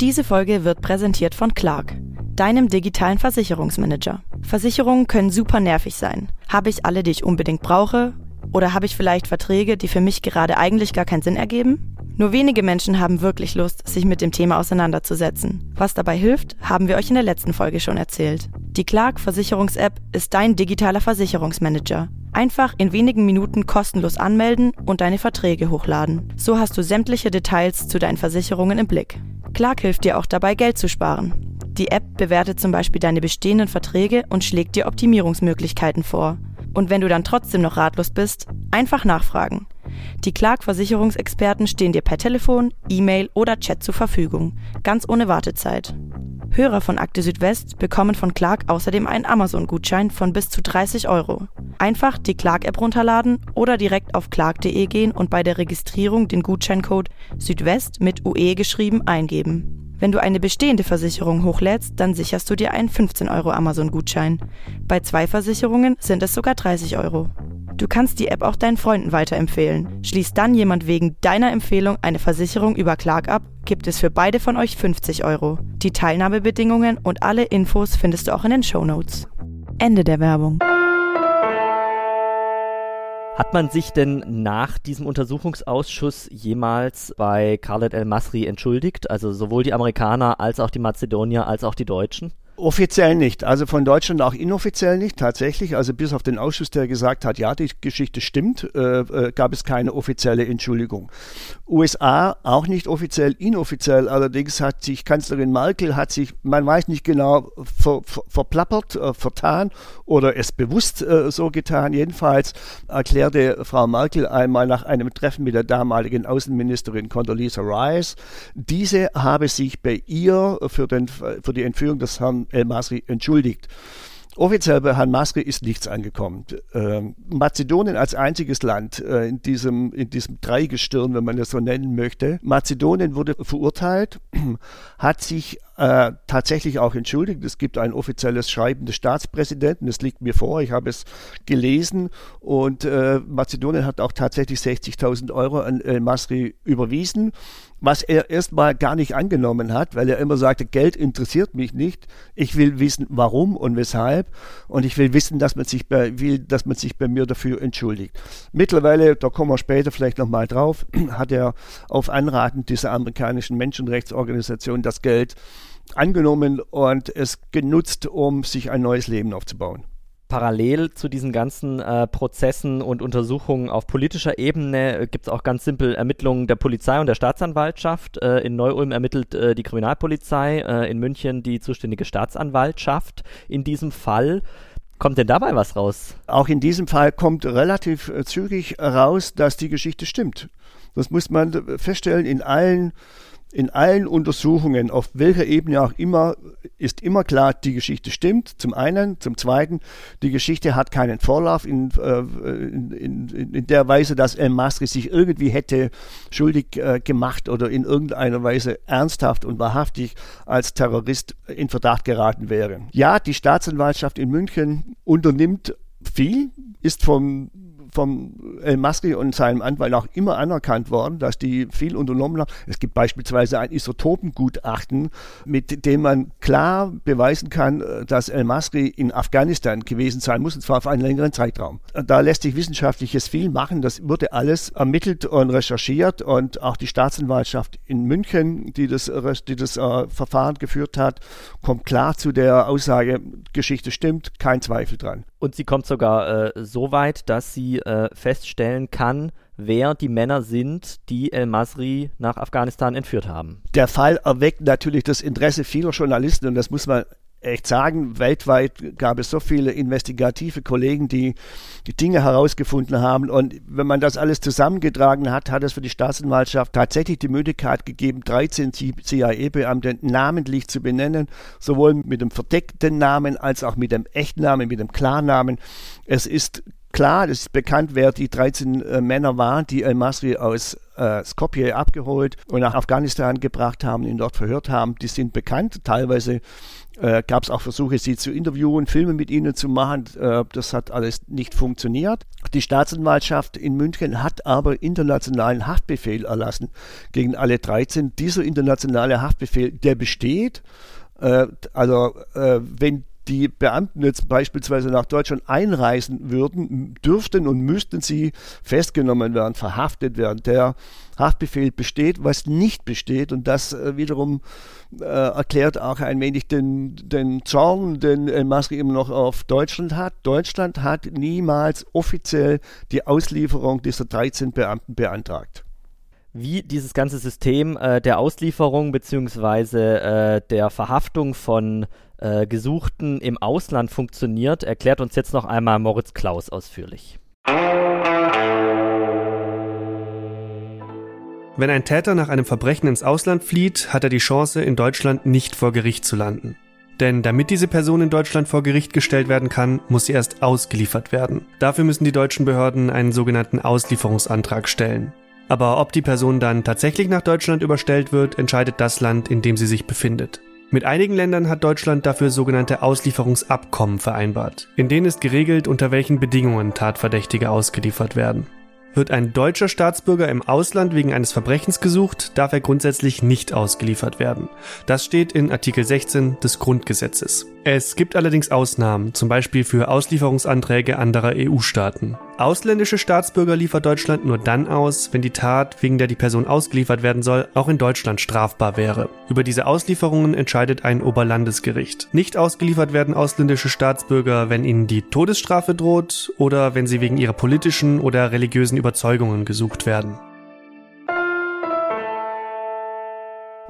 Diese Folge wird präsentiert von Clark, deinem digitalen Versicherungsmanager. Versicherungen können super nervig sein. Habe ich alle, die ich unbedingt brauche? Oder habe ich vielleicht Verträge, die für mich gerade eigentlich gar keinen Sinn ergeben? Nur wenige Menschen haben wirklich Lust, sich mit dem Thema auseinanderzusetzen. Was dabei hilft, haben wir euch in der letzten Folge schon erzählt. Die Clark Versicherungs-App ist dein digitaler Versicherungsmanager. Einfach in wenigen Minuten kostenlos anmelden und deine Verträge hochladen. So hast du sämtliche Details zu deinen Versicherungen im Blick. Clark hilft dir auch dabei, Geld zu sparen. Die App bewertet zum Beispiel deine bestehenden Verträge und schlägt dir Optimierungsmöglichkeiten vor. Und wenn du dann trotzdem noch ratlos bist, einfach nachfragen. Die Clark-Versicherungsexperten stehen dir per Telefon, E-Mail oder Chat zur Verfügung, ganz ohne Wartezeit. Hörer von Akte Südwest bekommen von Clark außerdem einen Amazon-Gutschein von bis zu 30 Euro. Einfach die Clark-App runterladen oder direkt auf clark.de gehen und bei der Registrierung den Gutscheincode Südwest mit UE geschrieben eingeben. Wenn du eine bestehende Versicherung hochlädst, dann sicherst du dir einen 15 Euro Amazon-Gutschein. Bei zwei Versicherungen sind es sogar 30 Euro. Du kannst die App auch deinen Freunden weiterempfehlen. Schließt dann jemand wegen deiner Empfehlung eine Versicherung über Clark ab, gibt es für beide von euch 50 Euro. Die Teilnahmebedingungen und alle Infos findest du auch in den Show Notes. Ende der Werbung. Hat man sich denn nach diesem Untersuchungsausschuss jemals bei Khaled El-Masri entschuldigt? Also sowohl die Amerikaner als auch die Mazedonier als auch die Deutschen? Offiziell nicht. Also von Deutschland auch inoffiziell nicht, tatsächlich. Also bis auf den Ausschuss, der gesagt hat, ja, die Geschichte stimmt, äh, äh, gab es keine offizielle Entschuldigung. USA auch nicht offiziell, inoffiziell allerdings hat sich Kanzlerin Merkel, hat sich, man weiß nicht genau, ver, ver, verplappert, äh, vertan oder es bewusst äh, so getan. Jedenfalls erklärte Frau Merkel einmal nach einem Treffen mit der damaligen Außenministerin Condoleezza Rice, diese habe sich bei ihr für, den, für die Entführung des Herrn El-Masri entschuldigt. Offiziell bei Herrn Masri ist nichts angekommen. Ähm, Mazedonien als einziges Land äh, in, diesem, in diesem Dreigestirn, wenn man das so nennen möchte. Mazedonien wurde verurteilt, (clears throat) hat sich äh, tatsächlich auch entschuldigt. Es gibt ein offizielles Schreiben des Staatspräsidenten, das liegt mir vor, ich habe es gelesen und äh, Mazedonien hat auch tatsächlich 60.000 Euro an El Masri überwiesen was er erstmal gar nicht angenommen hat, weil er immer sagte, Geld interessiert mich nicht. Ich will wissen, warum und weshalb. Und ich will wissen, dass man sich bei, will, dass man sich bei mir dafür entschuldigt. Mittlerweile, da kommen wir später vielleicht nochmal drauf, (clears throat) hat er auf Anraten dieser amerikanischen Menschenrechtsorganisation das Geld angenommen und es genutzt, um sich ein neues Leben aufzubauen parallel zu diesen ganzen äh, Prozessen und Untersuchungen auf politischer Ebene äh, gibt es auch ganz simpel Ermittlungen der Polizei und der Staatsanwaltschaft. Äh, in Neu-Ulm ermittelt äh, die Kriminalpolizei, äh, in München die zuständige Staatsanwaltschaft. In diesem Fall Kommt denn dabei was raus? Auch in diesem Fall kommt relativ äh, zügig raus, dass die Geschichte stimmt. Das muss man feststellen in allen in allen Untersuchungen, auf welcher Ebene auch immer, ist immer klar, die Geschichte stimmt. Zum einen. Zum zweiten, die Geschichte hat keinen Vorlauf in, äh, in, in, der Weise, dass El Masri sich irgendwie hätte schuldig äh, gemacht oder in irgendeiner Weise ernsthaft und wahrhaftig als Terrorist in Verdacht geraten wäre. Ja, die Staatsanwaltschaft in München unternimmt viel, ist vom vom El Masri und seinem Anwalt auch immer anerkannt worden, dass die viel unternommen haben. Es gibt beispielsweise ein Isotopengutachten, mit dem man klar beweisen kann, dass El Masri in Afghanistan gewesen sein muss, und zwar auf einen längeren Zeitraum. Da lässt sich wissenschaftliches viel machen. Das wurde alles ermittelt und recherchiert und auch die Staatsanwaltschaft in München, die das, die das äh, Verfahren geführt hat, kommt klar zu der Aussage, Geschichte stimmt, kein Zweifel dran. Und sie kommt sogar äh, so weit, dass sie äh, feststellen kann, wer die Männer sind, die El Masri nach Afghanistan entführt haben. Der Fall erweckt natürlich das Interesse vieler Journalisten und das muss man echt sagen, weltweit gab es so viele investigative Kollegen, die die Dinge herausgefunden haben. Und wenn man das alles zusammengetragen hat, hat es für die Staatsanwaltschaft tatsächlich die Möglichkeit gegeben, 13 CIA-Beamte namentlich zu benennen, sowohl mit dem verdeckten Namen als auch mit dem echten Namen, mit dem Klarnamen. Es ist klar, es ist bekannt, wer die 13 äh, Männer waren, die El-Masri aus äh, Skopje abgeholt und nach Afghanistan gebracht haben, ihn dort verhört haben. Die sind bekannt. Teilweise äh, gab es auch Versuche, sie zu interviewen, Filme mit ihnen zu machen. Äh, das hat alles nicht funktioniert. Die Staatsanwaltschaft in München hat aber internationalen Haftbefehl erlassen gegen alle 13. Dieser internationale Haftbefehl, der besteht. Äh, also äh, wenn die Beamten jetzt beispielsweise nach Deutschland einreisen würden, dürften und müssten sie festgenommen werden, verhaftet werden. Der Haftbefehl besteht, was nicht besteht und das äh, wiederum äh, erklärt auch ein wenig den, den Zorn, den El Masri immer noch auf Deutschland hat. Deutschland hat niemals offiziell die Auslieferung dieser 13 Beamten beantragt wie dieses ganze System äh, der Auslieferung bzw. Äh, der Verhaftung von äh, Gesuchten im Ausland funktioniert, erklärt uns jetzt noch einmal Moritz Klaus ausführlich. Wenn ein Täter nach einem Verbrechen ins Ausland flieht, hat er die Chance, in Deutschland nicht vor Gericht zu landen. Denn damit diese Person in Deutschland vor Gericht gestellt werden kann, muss sie erst ausgeliefert werden. Dafür müssen die deutschen Behörden einen sogenannten Auslieferungsantrag stellen. Aber ob die Person dann tatsächlich nach Deutschland überstellt wird, entscheidet das Land, in dem sie sich befindet. Mit einigen Ländern hat Deutschland dafür sogenannte Auslieferungsabkommen vereinbart. In denen ist geregelt, unter welchen Bedingungen Tatverdächtige ausgeliefert werden. Wird ein deutscher Staatsbürger im Ausland wegen eines Verbrechens gesucht, darf er grundsätzlich nicht ausgeliefert werden. Das steht in Artikel 16 des Grundgesetzes. Es gibt allerdings Ausnahmen, zum Beispiel für Auslieferungsanträge anderer EU-Staaten. Ausländische Staatsbürger liefert Deutschland nur dann aus, wenn die Tat, wegen der die Person ausgeliefert werden soll, auch in Deutschland strafbar wäre. Über diese Auslieferungen entscheidet ein Oberlandesgericht. Nicht ausgeliefert werden ausländische Staatsbürger, wenn ihnen die Todesstrafe droht oder wenn sie wegen ihrer politischen oder religiösen Überzeugungen gesucht werden.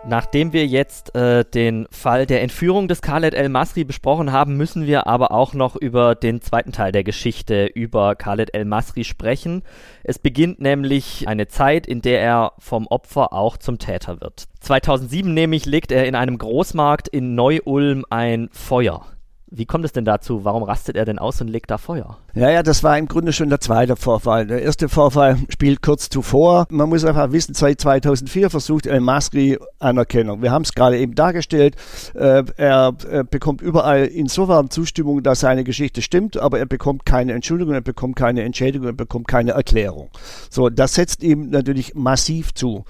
Nachdem wir jetzt äh, den Fall der Entführung des Khaled El Masri besprochen haben, müssen wir aber auch noch über den zweiten Teil der Geschichte über Khaled El Masri sprechen. Es beginnt nämlich eine Zeit, in der er vom Opfer auch zum Täter wird. 2007 nämlich legt er in einem Großmarkt in Neu-Ulm ein Feuer. Wie kommt es denn dazu? Warum rastet er denn aus und legt da Feuer? Ja, ja, das war im Grunde schon der zweite Vorfall. Der erste Vorfall spielt kurz zuvor. Man muss einfach wissen, seit 2004 versucht El Masri Anerkennung. Wir haben es gerade eben dargestellt. Äh, er, er bekommt überall insofern Zustimmung, dass seine Geschichte stimmt, aber er bekommt keine Entschuldigung, er bekommt keine Entschädigung, er bekommt keine Erklärung. So, das setzt ihm natürlich massiv zu.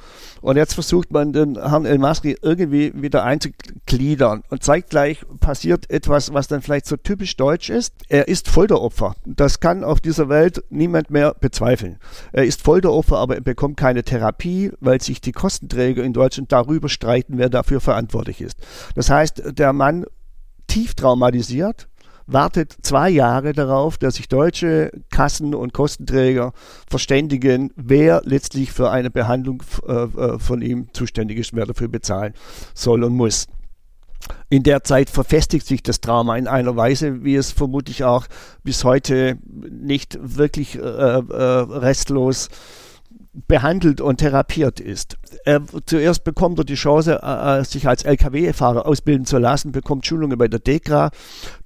Und jetzt versucht man den Herrn El Masri irgendwie wieder einzugliedern. Und zeitgleich passiert etwas, was dann vielleicht so typisch deutsch ist. Er ist Folteropfer. Das kann auf dieser Welt niemand mehr bezweifeln. Er ist Folteropfer, aber er bekommt keine Therapie, weil sich die Kostenträger in Deutschland darüber streiten, wer dafür verantwortlich ist. Das heißt, der Mann tief traumatisiert, wartet zwei Jahre darauf, dass sich deutsche Kassen und Kostenträger verständigen, wer letztlich für eine Behandlung äh, äh, von ihm zuständig ist, wer dafür bezahlen soll und muss. In der Zeit verfestigt sich das Trauma in einer Weise, wie es vermutlich auch bis heute nicht wirklich äh, äh, restlos behandelt und therapiert ist. Er, zuerst bekommt er die Chance, äh, äh sich als Lkw-Fahrer ausbilden zu lassen, bekommt Schulungen bei der DEKRA.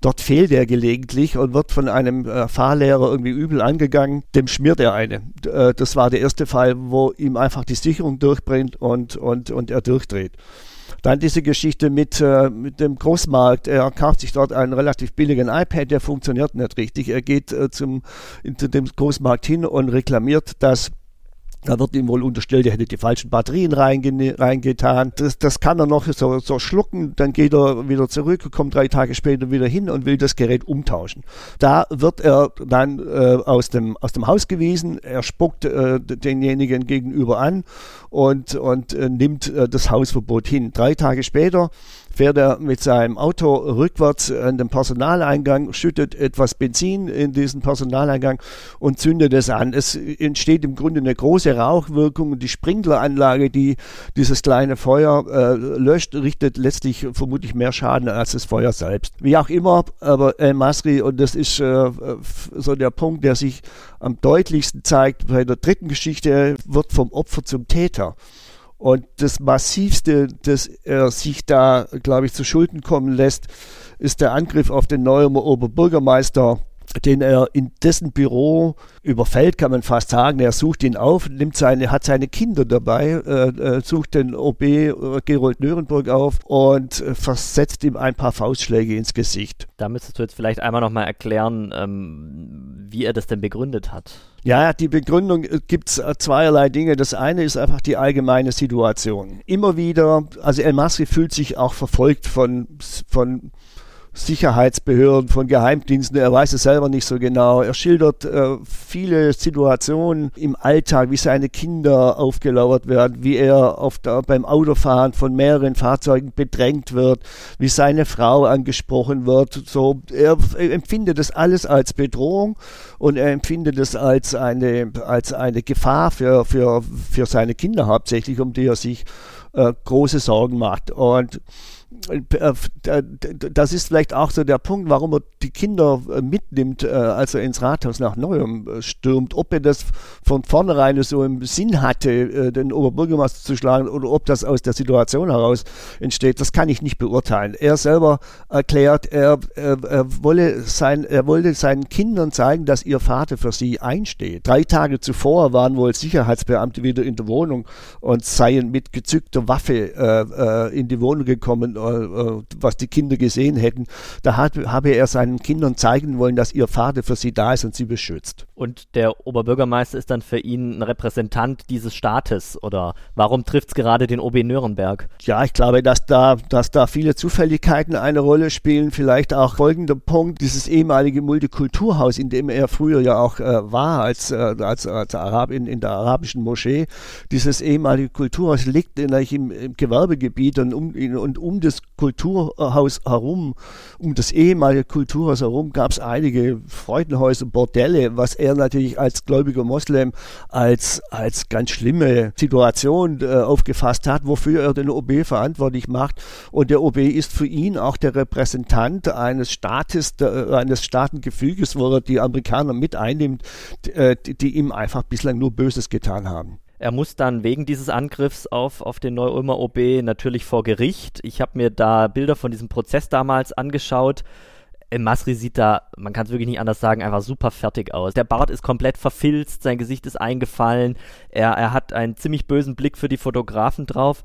Dort fehlt er gelegentlich und wird von einem äh, Fahrlehrer irgendwie übel angegangen. Dem schmiert er eine. Das war der erste Fall, wo ihm einfach die Sicherung durchbrennt und, und, und er durchdreht. Dann diese Geschichte mit, äh, mit dem Großmarkt. Er kauft sich dort einen relativ billigen iPad, der funktioniert nicht richtig. Er geht äh, zum, zu dem Großmarkt hin und reklamiert, dass da wird ihm wohl unterstellt, er hätte die falschen Batterien reingetan. Das, das kann er noch so, so schlucken, dann geht er wieder zurück, kommt drei Tage später wieder hin und will das Gerät umtauschen. Da wird er dann äh, aus, dem, aus dem Haus gewiesen, er spuckt äh, denjenigen gegenüber an und, und äh, nimmt äh, das Hausverbot hin. Drei Tage später fährt er mit seinem Auto rückwärts an den Personaleingang, schüttet etwas Benzin in diesen Personaleingang und zündet es an. Es entsteht im Grunde eine große Rauchwirkung und die Sprinkleranlage, die dieses kleine Feuer äh, löscht, richtet letztlich vermutlich mehr Schaden als das Feuer selbst. Wie auch immer, aber El Masri, und das ist äh, so der Punkt, der sich am deutlichsten zeigt bei der dritten Geschichte, wird vom Opfer zum Täter. Und das Massivste, das er sich da, glaube ich, zu Schulden kommen lässt, ist der Angriff auf den neuen Oberbürgermeister den er in dessen Büro überfällt, kann man fast sagen. Er sucht ihn auf, nimmt seine, hat seine Kinder dabei, äh, äh sucht den OB äh, Gerold Nürnberg auf und äh, versetzt ihm ein paar Faustschläge ins Gesicht. Da müsstest du jetzt vielleicht einmal nochmal erklären, ähm, wie er das denn begründet hat. Ja, die Begründung gibt es zweierlei Dinge. Das eine ist einfach die allgemeine Situation. Immer wieder, also El Masri fühlt sich auch verfolgt von, von Sicherheitsbehörden, von Geheimdiensten. Er weiß es selber nicht so genau. Er schildert äh, viele Situationen im Alltag, wie seine Kinder aufgelauert werden, wie er auf beim Autofahren von mehreren Fahrzeugen bedrängt wird, wie seine Frau angesprochen wird. So, er, empfindet das alles als Bedrohung und er empfindet es als eine, als eine Gefahr für, für, für seine Kinder hauptsächlich, um die er sich äh, große Sorgen macht. Und das ist vielleicht auch so der Punkt, warum er die Kinder äh, mitnimmt, äh, als er ins Rathaus nach Neuem stürmt. Ob er das von vornherein so im Sinn hatte, den Oberbürgermeister zu schlagen oder ob das aus der Situation heraus entsteht, das kann ich nicht beurteilen. Er selber erklärt, er, er, er, wolle sein, er wollte seinen Kindern zeigen, dass ihr Vater für sie einsteht. Drei Tage zuvor waren wohl Sicherheitsbeamte wieder in der Wohnung und seien mit gezückter Waffe äh, in die Wohnung gekommen äh, was die Kinder gesehen hätten. Da hat, habe er seinen Kindern zeigen wollen, dass ihr Vater für sie da ist und sie beschützt. Und der Oberbürgermeister ist dann für ihn ein Repräsentant dieses Staates oder warum trifft es gerade den OB Nürnberg? Ja, ich glaube, dass da, dass da viele Zufälligkeiten eine Rolle spielen. Vielleicht auch folgender Punkt, dieses ehemalige Multikulturhaus, in dem er früher ja auch äh, war als, äh, als, als Arab in, in der arabischen Moschee. Dieses ehemalige Kulturhaus liegt in, im, im Gewerbegebiet und um, in, und um das Kulturhaus herum, um das ehemalige Kulturhaus herum gab es einige Freudenhäuser, Bordelle, was er natürlich als gläubiger Moslem als, als ganz schlimme Situation äh, aufgefasst hat, wofür er den OB verantwortlich macht. Und der OB ist für ihn auch der Repräsentant eines Staates, der, eines Staatengefüges, wo er die Amerikaner mit einnimmt, die, äh, die ihm einfach bislang nur Böses getan haben. Er muss dann wegen dieses Angriffs auf, auf den Neu-Ulmer OB natürlich vor Gericht. Ich habe mir da Bilder von diesem Prozess damals angeschaut. Masri sieht da, man kann es wirklich nicht anders sagen, einfach super fertig aus. Der Bart ist komplett verfilzt, sein Gesicht ist eingefallen, er, er hat einen ziemlich bösen Blick für die Fotografen drauf.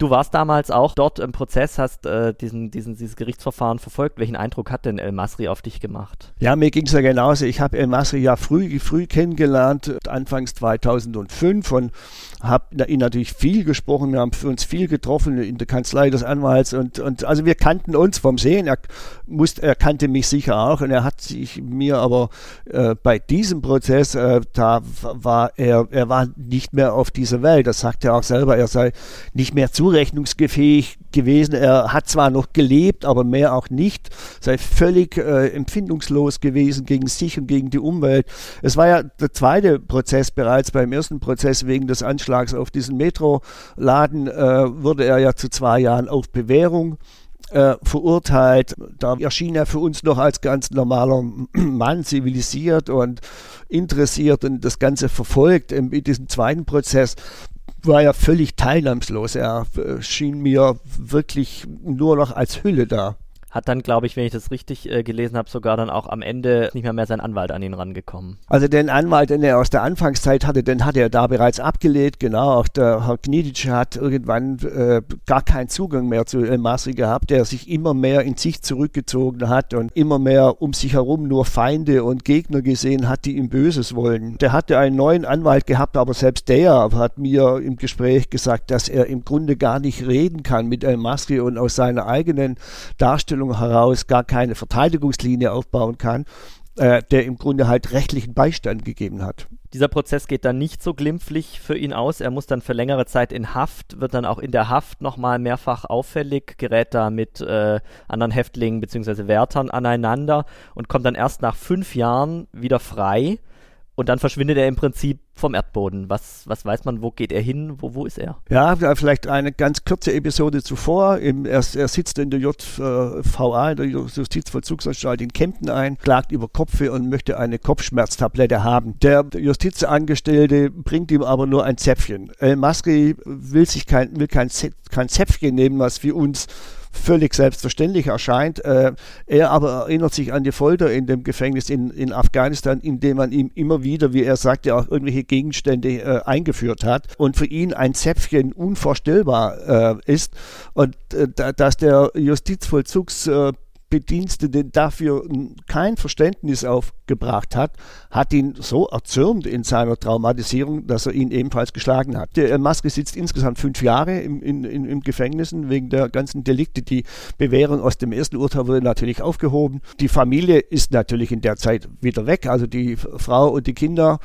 Du warst damals auch dort im Prozess, hast äh, diesen, diesen, dieses Gerichtsverfahren verfolgt. Welchen Eindruck hat denn El Masri auf dich gemacht? Ja, mir ging es ja genauso. Ich habe El Masri ja früh, früh kennengelernt, anfangs 2005 und habe ihn natürlich viel gesprochen. Wir haben uns viel getroffen in der Kanzlei des Anwalts und, und also wir kannten uns vom Sehen. Er, musste, er kannte mich sicher auch und er hat sich mir aber äh, bei diesem Prozess, äh, da war er, er war nicht mehr auf dieser Welt. Das sagt er auch selber. Er sei nicht mehr zu zurechnungsfähig gewesen. Er hat zwar noch gelebt, aber mehr auch nicht. Sei völlig äh, empfindungslos gewesen gegen sich und gegen die Umwelt. Es war ja der zweite Prozess bereits. Beim ersten Prozess wegen des Anschlags auf diesen Metroladen äh, wurde er ja zu zwei Jahren auf Bewährung äh, verurteilt. Da erschien er für uns noch als ganz normaler (clears throat) Mann, zivilisiert und interessiert und das Ganze verfolgt. In diesem zweiten Prozess war ja völlig teilnahmslos. Er äh, schien mir wirklich nur noch als Hülle da hat dann, glaube ich, wenn ich das richtig äh, gelesen habe, sogar dann auch am Ende nicht mehr mehr sein Anwalt an ihn rangekommen. Also den Anwalt, den er aus der Anfangszeit hatte, den hat er da bereits abgelehnt. Genau, auch der Herr Knidic hat irgendwann äh, gar keinen Zugang mehr zu El Masri gehabt, der sich immer mehr in sich zurückgezogen hat und immer mehr um sich herum nur Feinde und Gegner gesehen hat, die ihm Böses wollen. Der hatte einen neuen Anwalt gehabt, aber selbst der hat mir im Gespräch gesagt, dass er im Grunde gar nicht reden kann mit El Masri und aus seiner eigenen Darstellung Vorstellung heraus gar keine Verteidigungslinie aufbauen kann, äh, der im Grunde halt rechtlichen Beistand gegeben hat. Dieser Prozess geht dann nicht so glimpflich für ihn aus. Er muss dann für längere Zeit in Haft, wird dann auch in der Haft nochmal mehrfach auffällig, gerät da mit äh, anderen Häftlingen bzw. Wärtern aneinander und kommt dann erst nach fünf Jahren wieder frei und dann verschwindet er im Prinzip vom Erdboden. Was, was weiß man, wo geht er hin, wo, wo ist er? Ja, vielleicht eine ganz kurze Episode zuvor. Er, er, sitzt in der JVA, in der Justizvollzugsanstalt in Kempten ein, klagt über Kopfweh und möchte eine Kopfschmerztablette haben. Der Justizangestellte bringt ihm aber nur ein Zäpfchen. El Masri will sich kein, will kein Zäpfchen nehmen, was für uns völlig selbstverständlich erscheint. Äh, er aber erinnert sich an die Folter in dem Gefängnis in, in Afghanistan, in dem man ihm immer wieder, wie er sagte, auch irgendwelche Gegenstände äh, eingeführt hat und für ihn ein Zäpfchen unvorstellbar äh, ist und äh, dass der Justizvollzugs äh, Bedienstete dafür kein Verständnis aufgebracht hat, hat ihn so erzürnt in seiner Traumatisierung, dass er ihn ebenfalls geschlagen hat. Der Maske sitzt insgesamt fünf Jahre im, in, im Gefängnis wegen der ganzen Delikte. Die Bewährung aus dem ersten Urteil wurde natürlich aufgehoben. Die Familie ist natürlich in der Zeit wieder weg, also die Frau und die Kinder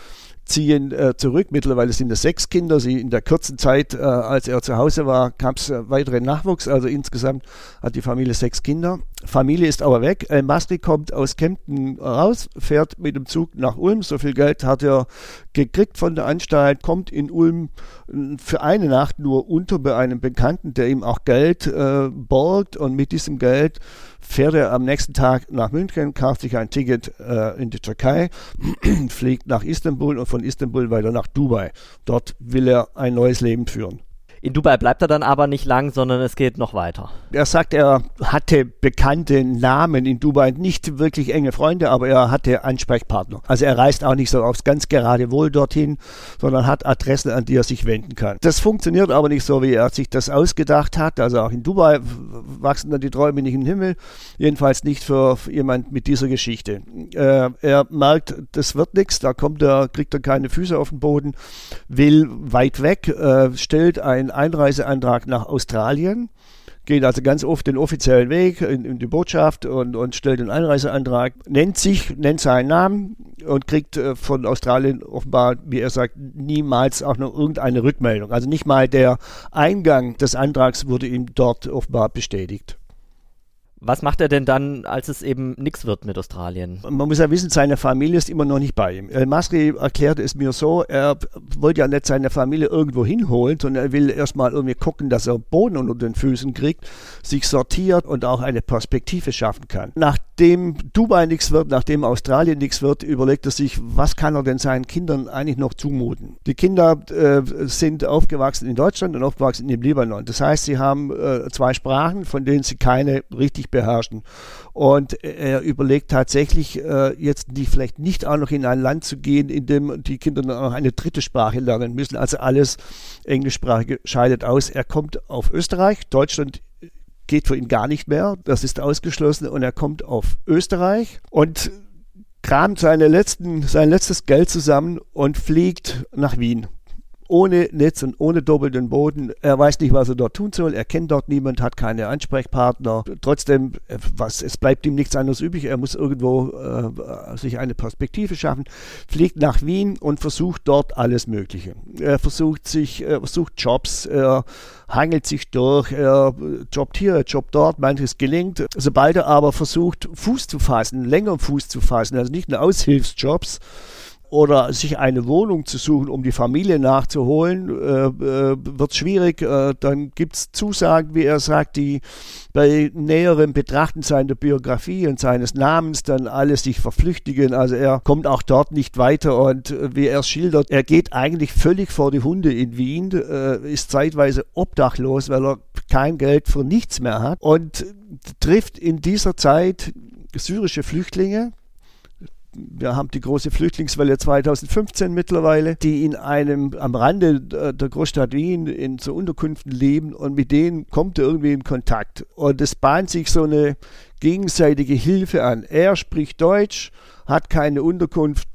ziehen äh, zurück. Mittlerweile sind es sechs Kinder. Sie in der kurzen Zeit, äh, als er zu Hause war, gab es äh, weiteren Nachwuchs. Also insgesamt hat die Familie sechs Kinder. Familie ist aber weg. El Masri kommt aus Kempten raus, fährt mit dem Zug nach Ulm. So viel Geld hat er gekriegt von der Anstalt, kommt in Ulm äh, für eine Nacht nur unter bei einem Bekannten, der ihm auch Geld äh, borgt. Und mit diesem Geld fährt er am nächsten Tag nach München, kauft sich ein Ticket äh, in die Türkei, (clears throat) fliegt nach Istanbul und von Istanbul weiter nach Dubai. Dort will er ein neues Leben führen. In Dubai bleibt er dann aber nicht lang, sondern es geht noch weiter. Er sagt, er hatte bekannte Namen in Dubai, nicht wirklich enge Freunde, aber er hatte Ansprechpartner. Also er reist auch nicht so aufs ganz gerade Wohl dorthin, sondern hat Adressen, an die er sich wenden kann. Das funktioniert aber nicht so, wie er sich das ausgedacht hat. Also auch in Dubai wachsen dann die Träume nicht den Himmel. Jedenfalls nicht für jemand mit dieser Geschichte. Äh, er merkt, das wird nichts, da kommt er, kriegt er keine Füße auf den Boden, will weit weg, äh, stellt ein Einreiseantrag nach Australien, geht also ganz oft den offiziellen Weg in, in die Botschaft und, und, stellt den Einreiseantrag, nennt sich, nennt seinen Namen und kriegt äh, von Australien offenbar, wie er sagt, niemals auch nur irgendeine Rückmeldung. Also nicht mal der Eingang des Antrags wurde ihm dort offenbar bestätigt. Was macht er denn dann, als es eben nichts wird mit Australien? Man muss ja wissen, seine Familie ist immer noch nicht bei ihm. El Masri erklärte es mir so, er wollte ja nicht seine Familie irgendwo hinholen, sondern er will erstmal irgendwie gucken, dass er Boden unter den Füßen kriegt, sich sortiert und auch eine Perspektive schaffen kann. Nachdem Dubai nichts wird, nachdem Australien nichts wird, überlegt er sich, was kann er denn seinen Kindern eigentlich noch zumuten? Die Kinder äh, sind aufgewachsen in Deutschland und aufgewachsen im Libanon. Das heißt, sie haben äh, zwei Sprachen, von denen sie keine richtig beherrschen. Und er überlegt tatsächlich, äh, jetzt die, vielleicht nicht auch noch in ein Land zu gehen, in dem die Kinder noch eine dritte Sprache lernen müssen. Also alles Englischsprachige scheidet aus. Er kommt auf Österreich, Deutschland geht für ihn gar nicht mehr. Das ist ausgeschlossen und er kommt auf Österreich und kramt seine letzten, sein letztes Geld zusammen und fliegt nach Wien ohne Netz und ohne doppelten Boden. Er weiß nicht, was er dort tun soll. Er kennt dort niemand, hat keine Ansprechpartner. Trotzdem, äh, was, es bleibt ihm nichts anderes übrig. Er muss irgendwo äh, sich eine Perspektive schaffen, fliegt nach Wien und versucht dort alles Mögliche. Er versucht sich, er versucht Jobs, er hangelt sich durch, er jobbt hier, er jobbt dort, manches gelingt. Sobald er aber versucht, Fuß zu fassen, länger Fuß zu fassen, also nicht nur Aushilfsjobs, oder sich eine Wohnung zu suchen, um die Familie nachzuholen, äh, äh, wird schwierig. Äh, dann gibt es Zusagen, wie er sagt, die bei näherem Betrachten seiner Biografie und seines Namens dann alles sich verflüchtigen. Also er kommt auch dort nicht weiter und äh, wie er schildert, er geht eigentlich völlig vor die Hunde in Wien, äh, ist zeitweise obdachlos, weil er kein Geld für nichts mehr hat und trifft in dieser Zeit syrische Flüchtlinge, wir haben die große Flüchtlingswelle 2015 mittlerweile, die in einem am Rande der Großstadt Wien in so Unterkünften leben und mit denen kommt er irgendwie in Kontakt. Und es bahnt sich so eine gegenseitige Hilfe an. Er spricht Deutsch, hat keine Unterkunft.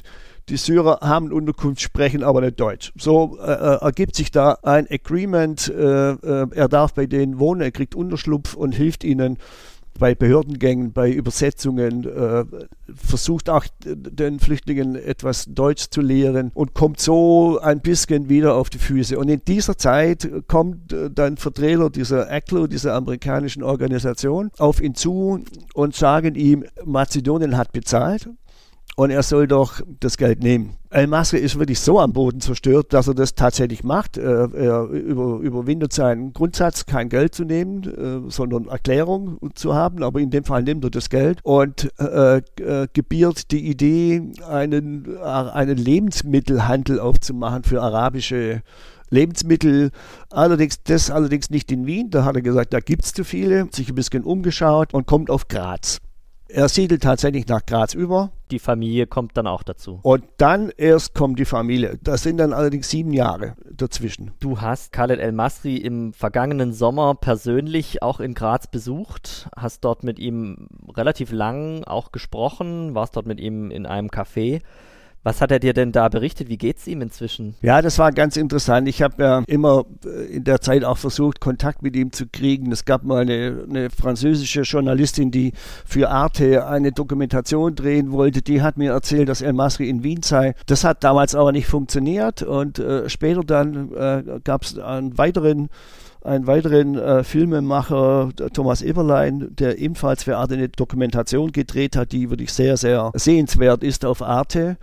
Die Syrer haben Unterkunft, sprechen aber nicht Deutsch. So äh, äh ergibt sich da ein Agreement. Äh, äh, er darf bei denen wohnen, er kriegt Unterschlupf und hilft ihnen bei Behördengängen, bei Übersetzungen, äh, versucht auch den Flüchtlingen etwas Deutsch zu lehren und kommt so ein bisschen wieder auf die Füße. Und in dieser Zeit kommt äh, dann Vertreter dieser ACLO, dieser amerikanischen Organisation, auf ihn zu und sagen ihm, Mazedonien hat bezahlt und er soll doch das Geld nehmen. El-Masri ist wirklich so am Boden zerstört, dass er das tatsächlich macht. Er, er über, überwindet seinen Grundsatz, kein Geld zu nehmen, äh, sondern Erklärung zu haben. Aber in dem Fall nimmt er das Geld und äh, äh, gebiert die Idee, einen, einen Lebensmittelhandel aufzumachen für arabische Lebensmittel. Allerdings, das allerdings nicht in Wien. Da hat er gesagt, da gibt es zu viele. Sich ein bisschen umgeschaut und kommt auf Graz. Er siedelt tatsächlich nach Graz über. Die Familie kommt dann auch dazu. Und dann erst kommt die Familie. Das sind dann allerdings sieben Jahre dazwischen. Du hast Khaled El Masri im vergangenen Sommer persönlich auch in Graz besucht, hast dort mit ihm relativ lang auch gesprochen, warst dort mit ihm in einem Café. Was hat er dir denn da berichtet? Wie geht's ihm inzwischen? Ja, das war ganz interessant. Ich habe ja immer äh, in der Zeit auch versucht, Kontakt mit ihm zu kriegen. Es gab mal eine, eine, französische Journalistin, die für Arte eine Dokumentation drehen wollte. Die hat mir erzählt, dass El Masri in Wien sei. Das hat damals aber nicht funktioniert. Und äh, später dann äh, gab es einen weiteren einen weiteren äh, Filmemacher, Thomas Eberlein, der ebenfalls für Arte eine Dokumentation gedreht hat, die wirklich sehr, sehr sehenswert ist auf Arte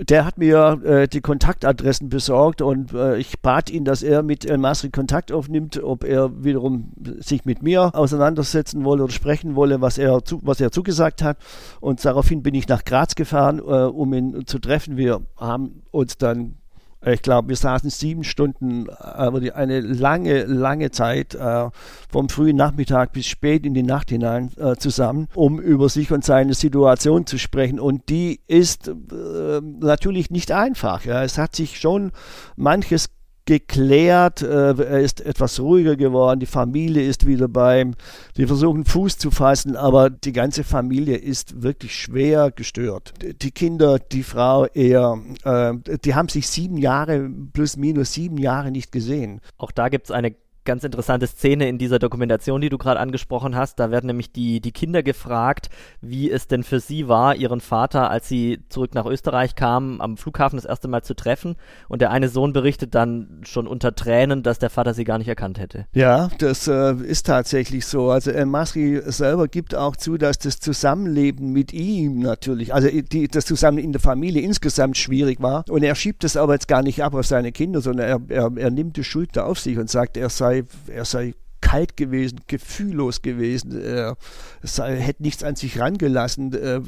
der hat mir äh, die Kontaktadressen besorgt und äh, ich bat ihn, dass er mit El Masri Kontakt aufnimmt, ob er wiederum sich mit mir auseinandersetzen wolle oder sprechen wolle, was er, zu, was er zugesagt hat. Und daraufhin bin ich nach Graz gefahren, äh, um ihn zu treffen. Wir haben uns dann ich glaube, wir saßen sieben Stunden, äh, eine lange, lange Zeit, äh, vom frühen Nachmittag bis spät in die Nacht hinein äh, zusammen, um über sich und seine Situation zu sprechen. Und die ist äh, natürlich nicht einfach. Ja. Es hat sich schon manches geklärt, äh, er ist etwas ruhiger geworden, die Familie ist wieder beim, die versuchen Fuß zu fassen, aber die ganze Familie ist wirklich schwer gestört. Die Kinder, die Frau eher, äh, die haben sich sieben Jahre, plus minus sieben Jahre nicht gesehen. Auch da gibt es eine ganz interessante Szene in dieser Dokumentation, die du gerade angesprochen hast. Da werden nämlich die, die Kinder gefragt, wie es denn für sie war, ihren Vater, als sie zurück nach Österreich kamen, am Flughafen das erste Mal zu treffen. Und der eine Sohn berichtet dann schon unter Tränen, dass der Vater sie gar nicht erkannt hätte. Ja, das äh, ist tatsächlich so. Also El Masri selber gibt auch zu, dass das Zusammenleben mit ihm natürlich, also die, das Zusammenleben in der Familie insgesamt schwierig war. Und er schiebt das aber jetzt gar nicht ab auf seine Kinder, sondern er, er, er nimmt die Schuld da auf sich und sagt, er sei er sei kalt gewesen, gefühllos gewesen, äh, sei, hätte nichts an sich rangelassen. Äh,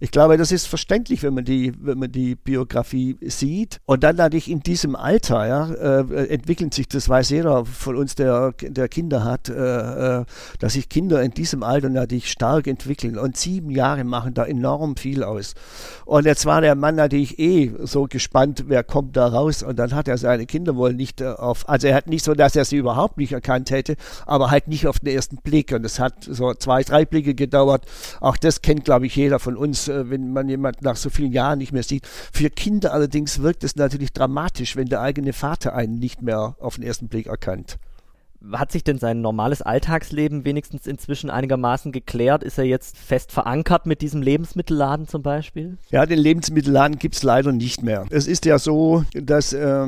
ich glaube, das ist verständlich, wenn man die, wenn man die Biografie sieht. Und dann natürlich in diesem Alter, ja, äh, entwickeln sich, das weiß jeder von uns, der, der Kinder hat, äh, äh, dass sich Kinder in diesem Alter natürlich stark entwickeln. Und sieben Jahre machen da enorm viel aus. Und jetzt war der Mann natürlich eh so gespannt, wer kommt da raus. Und dann hat er seine Kinder wohl nicht äh, auf, also er hat nicht so, dass er sie überhaupt nicht erkannt hätte, aber halt nicht auf den ersten Blick. Und es hat so zwei, drei Blicke gedauert. Auch das kennt, glaube ich, jeder von uns, äh, wenn man jemanden nach so vielen Jahren nicht mehr sieht. Für Kinder allerdings wirkt es natürlich dramatisch, wenn der eigene Vater einen nicht mehr auf den ersten Blick erkannt. Hat sich denn sein normales Alltagsleben wenigstens inzwischen einigermaßen geklärt? Ist er jetzt fest verankert mit diesem Lebensmittelladen zum Beispiel? Ja, den Lebensmittelladen gibt es leider nicht mehr. Es ist ja so, dass, äh,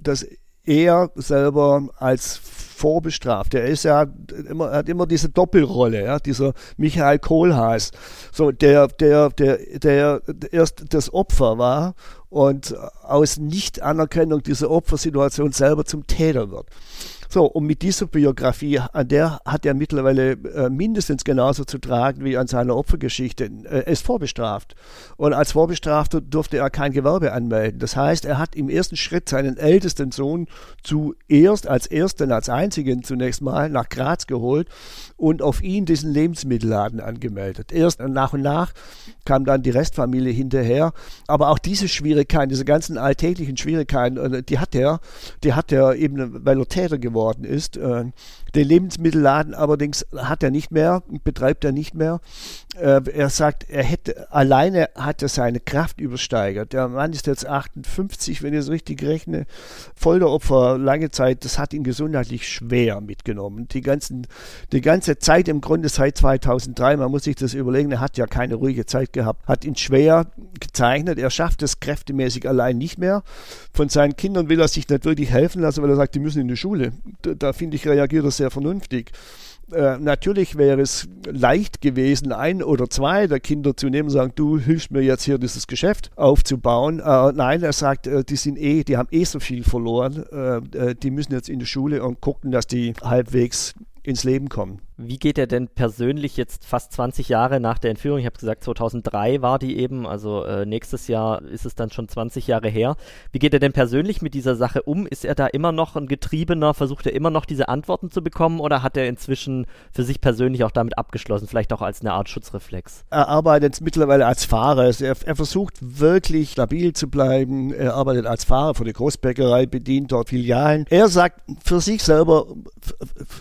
dass er selber als vorbestraft. Er ist ja immer, hat immer diese Doppelrolle, ja, dieser Michael Kohlhaas, so der, der, der, der erst das Opfer war und aus Nicht-Anerkennung dieser Opfersituation selber zum Täter wird. So, und mit dieser Biografie, an der hat er mittlerweile äh, mindestens genauso zu tragen wie an seiner Opfergeschichte. Er ist vorbestraft. Und als Vorbestrafter durfte er kein Gewerbe anmelden. Das heißt, er hat im ersten Schritt seinen ältesten Sohn zuerst, als ersten, als einzigen zunächst mal nach Graz geholt und auf ihn diesen Lebensmittelladen angemeldet. Erst nach und nach kam dann die Restfamilie hinterher. Aber auch diese Schwierigkeiten, diese ganzen alltäglichen Schwierigkeiten, äh, die hat er, die hat er eben, weil er Täter geworden ist. Den Lebensmittelladen allerdings hat er nicht mehr, betreibt er nicht mehr. Äh, er sagt, er hätte alleine hat er seine Kraft übersteigert. Der Mann ist jetzt 58, wenn ich es richtig rechne. Folteropfer lange Zeit, das hat ihn gesundheitlich schwer mitgenommen. Die, ganzen, die ganze Zeit im Grunde seit 2003, man muss sich das überlegen, er hat ja keine ruhige Zeit gehabt, hat ihn schwer gezeichnet. Er schafft es kräftemäßig allein nicht mehr. Von seinen Kindern will er sich nicht wirklich helfen lassen, weil er sagt, die müssen in die Schule. Da, da finde ich, reagiert er sehr vernünftig. Äh, natürlich wäre es leicht gewesen, ein oder zwei der Kinder zu nehmen und sagen, du hilfst mir jetzt hier dieses Geschäft aufzubauen. Äh, nein, er sagt, äh, die sind eh, die haben eh so viel verloren, die müssen jetzt in die Schule und gucken, dass die halbwegs ins Leben kommen. Wie geht er denn persönlich jetzt fast 20 Jahre nach der Entführung? Ich habe gesagt, 2003 war die eben, also äh, nächstes Jahr ist es dann schon 20 Jahre her. Wie geht er denn persönlich mit dieser Sache um? Ist er da immer noch ein Getriebener? Versucht er immer noch diese Antworten zu bekommen oder hat er inzwischen für sich persönlich auch damit abgeschlossen, vielleicht auch als eine Art Schutzreflex? Er arbeitet mittlerweile als Fahrer. Er, er versucht wirklich stabil zu bleiben. Er arbeitet als Fahrer für die Großbäckerei, bedient dort Filialen. Er sagt für sich selber,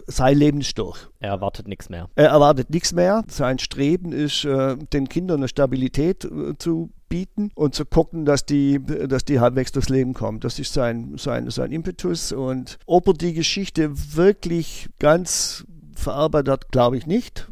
sein Leben ist durch. Er erwartet nichts mehr. Er erwartet nichts mehr. Sein Streben ist, äh, den Kindern eine Stabilität äh, zu bieten und zu gucken, dass die, dass die halbwegs durchs Leben kommen. Das ist sein, sein, sein Impetus. Und ob er die Geschichte wirklich ganz verarbeitet hat, glaube ich nicht.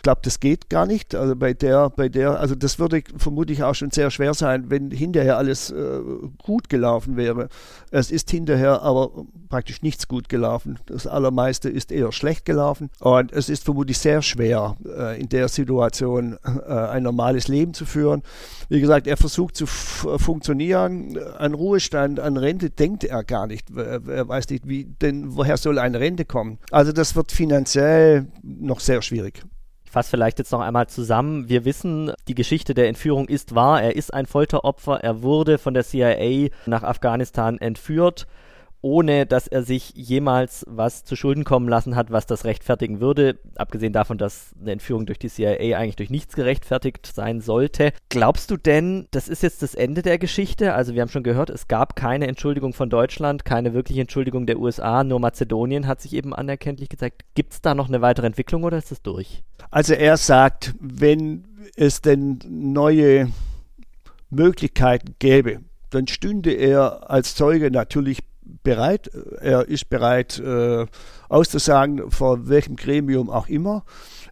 Ich glaube, das geht gar nicht. Also bei der, bei der, also das würde vermutlich auch schon sehr schwer sein, wenn hinterher alles äh, gut gelaufen wäre. Es ist hinterher aber praktisch nichts gut gelaufen. Das Allermeiste ist eher schlecht gelaufen. Und es ist vermutlich sehr schwer, äh, in der Situation äh, ein normales Leben zu führen. Wie gesagt, er versucht zu funktionieren. An Ruhestand, an Rente denkt er gar nicht. Er weiß nicht, wie, denn woher soll eine Rente kommen? Also das wird finanziell noch sehr schwierig. Fasse vielleicht jetzt noch einmal zusammen. Wir wissen, die Geschichte der Entführung ist wahr. Er ist ein Folteropfer. Er wurde von der CIA nach Afghanistan entführt ohne dass er sich jemals was zu Schulden kommen lassen hat, was das rechtfertigen würde. Abgesehen davon, dass eine Entführung durch die CIA eigentlich durch nichts gerechtfertigt sein sollte. Glaubst du denn, das ist jetzt das Ende der Geschichte? Also wir haben schon gehört, es gab keine Entschuldigung von Deutschland, keine wirkliche Entschuldigung der USA, nur Mazedonien hat sich eben anerkenntlich gezeigt. Gibt es da noch eine weitere Entwicklung oder ist das durch? Also er sagt, wenn es denn neue Möglichkeiten gäbe, dann stünde er als Zeuge natürlich bereit, er ist bereit äh, auszusagen, vor welchem Gremium auch immer.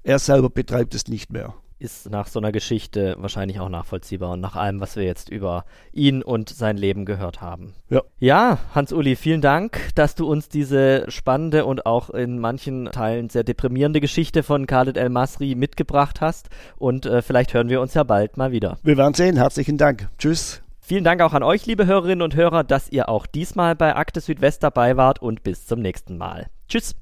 Er selber betreibt es nicht mehr. Ist nach so einer Geschichte wahrscheinlich auch nachvollziehbar und nach allem, was wir jetzt über ihn und sein Leben gehört haben. Ja. Ja, Hans-Uli, vielen Dank, dass du uns diese spannende und auch in manchen Teilen sehr deprimierende Geschichte von Khaled El Masri mitgebracht hast. Und äh, vielleicht hören wir uns ja bald mal wieder. Wir werden sehen. Herzlichen Dank. Tschüss. Vielen Dank auch an euch, liebe Hörerinnen und Hörer, dass ihr auch diesmal bei Akte Südwest dabei wart und bis zum nächsten Mal. Tschüss.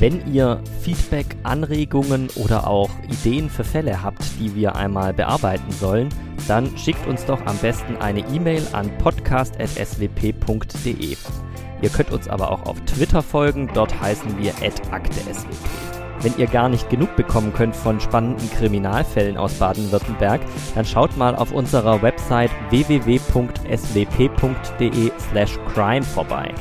Wenn ihr Feedback, Anregungen oder auch Ideen für Fälle habt, die wir einmal bearbeiten sollen, dann schickt uns doch am besten eine E-Mail an podcast.swp.de. Ihr könnt uns aber auch auf Twitter folgen, dort heißen wir @akte_swp. Wenn ihr gar nicht genug bekommen könnt von spannenden Kriminalfällen aus Baden-Württemberg, dann schaut mal auf unserer Website www.swp.de/crime vorbei.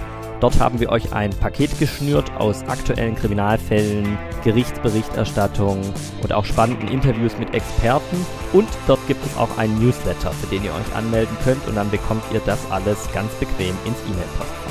Dort haben wir euch ein Paket geschnürt aus aktuellen Kriminalfällen, Gerichtsberichterstattung und auch spannenden Interviews mit Experten. Und dort gibt es auch einen Newsletter, für den ihr euch anmelden könnt und dann bekommt ihr das alles ganz bequem ins E-Mail-Postfach.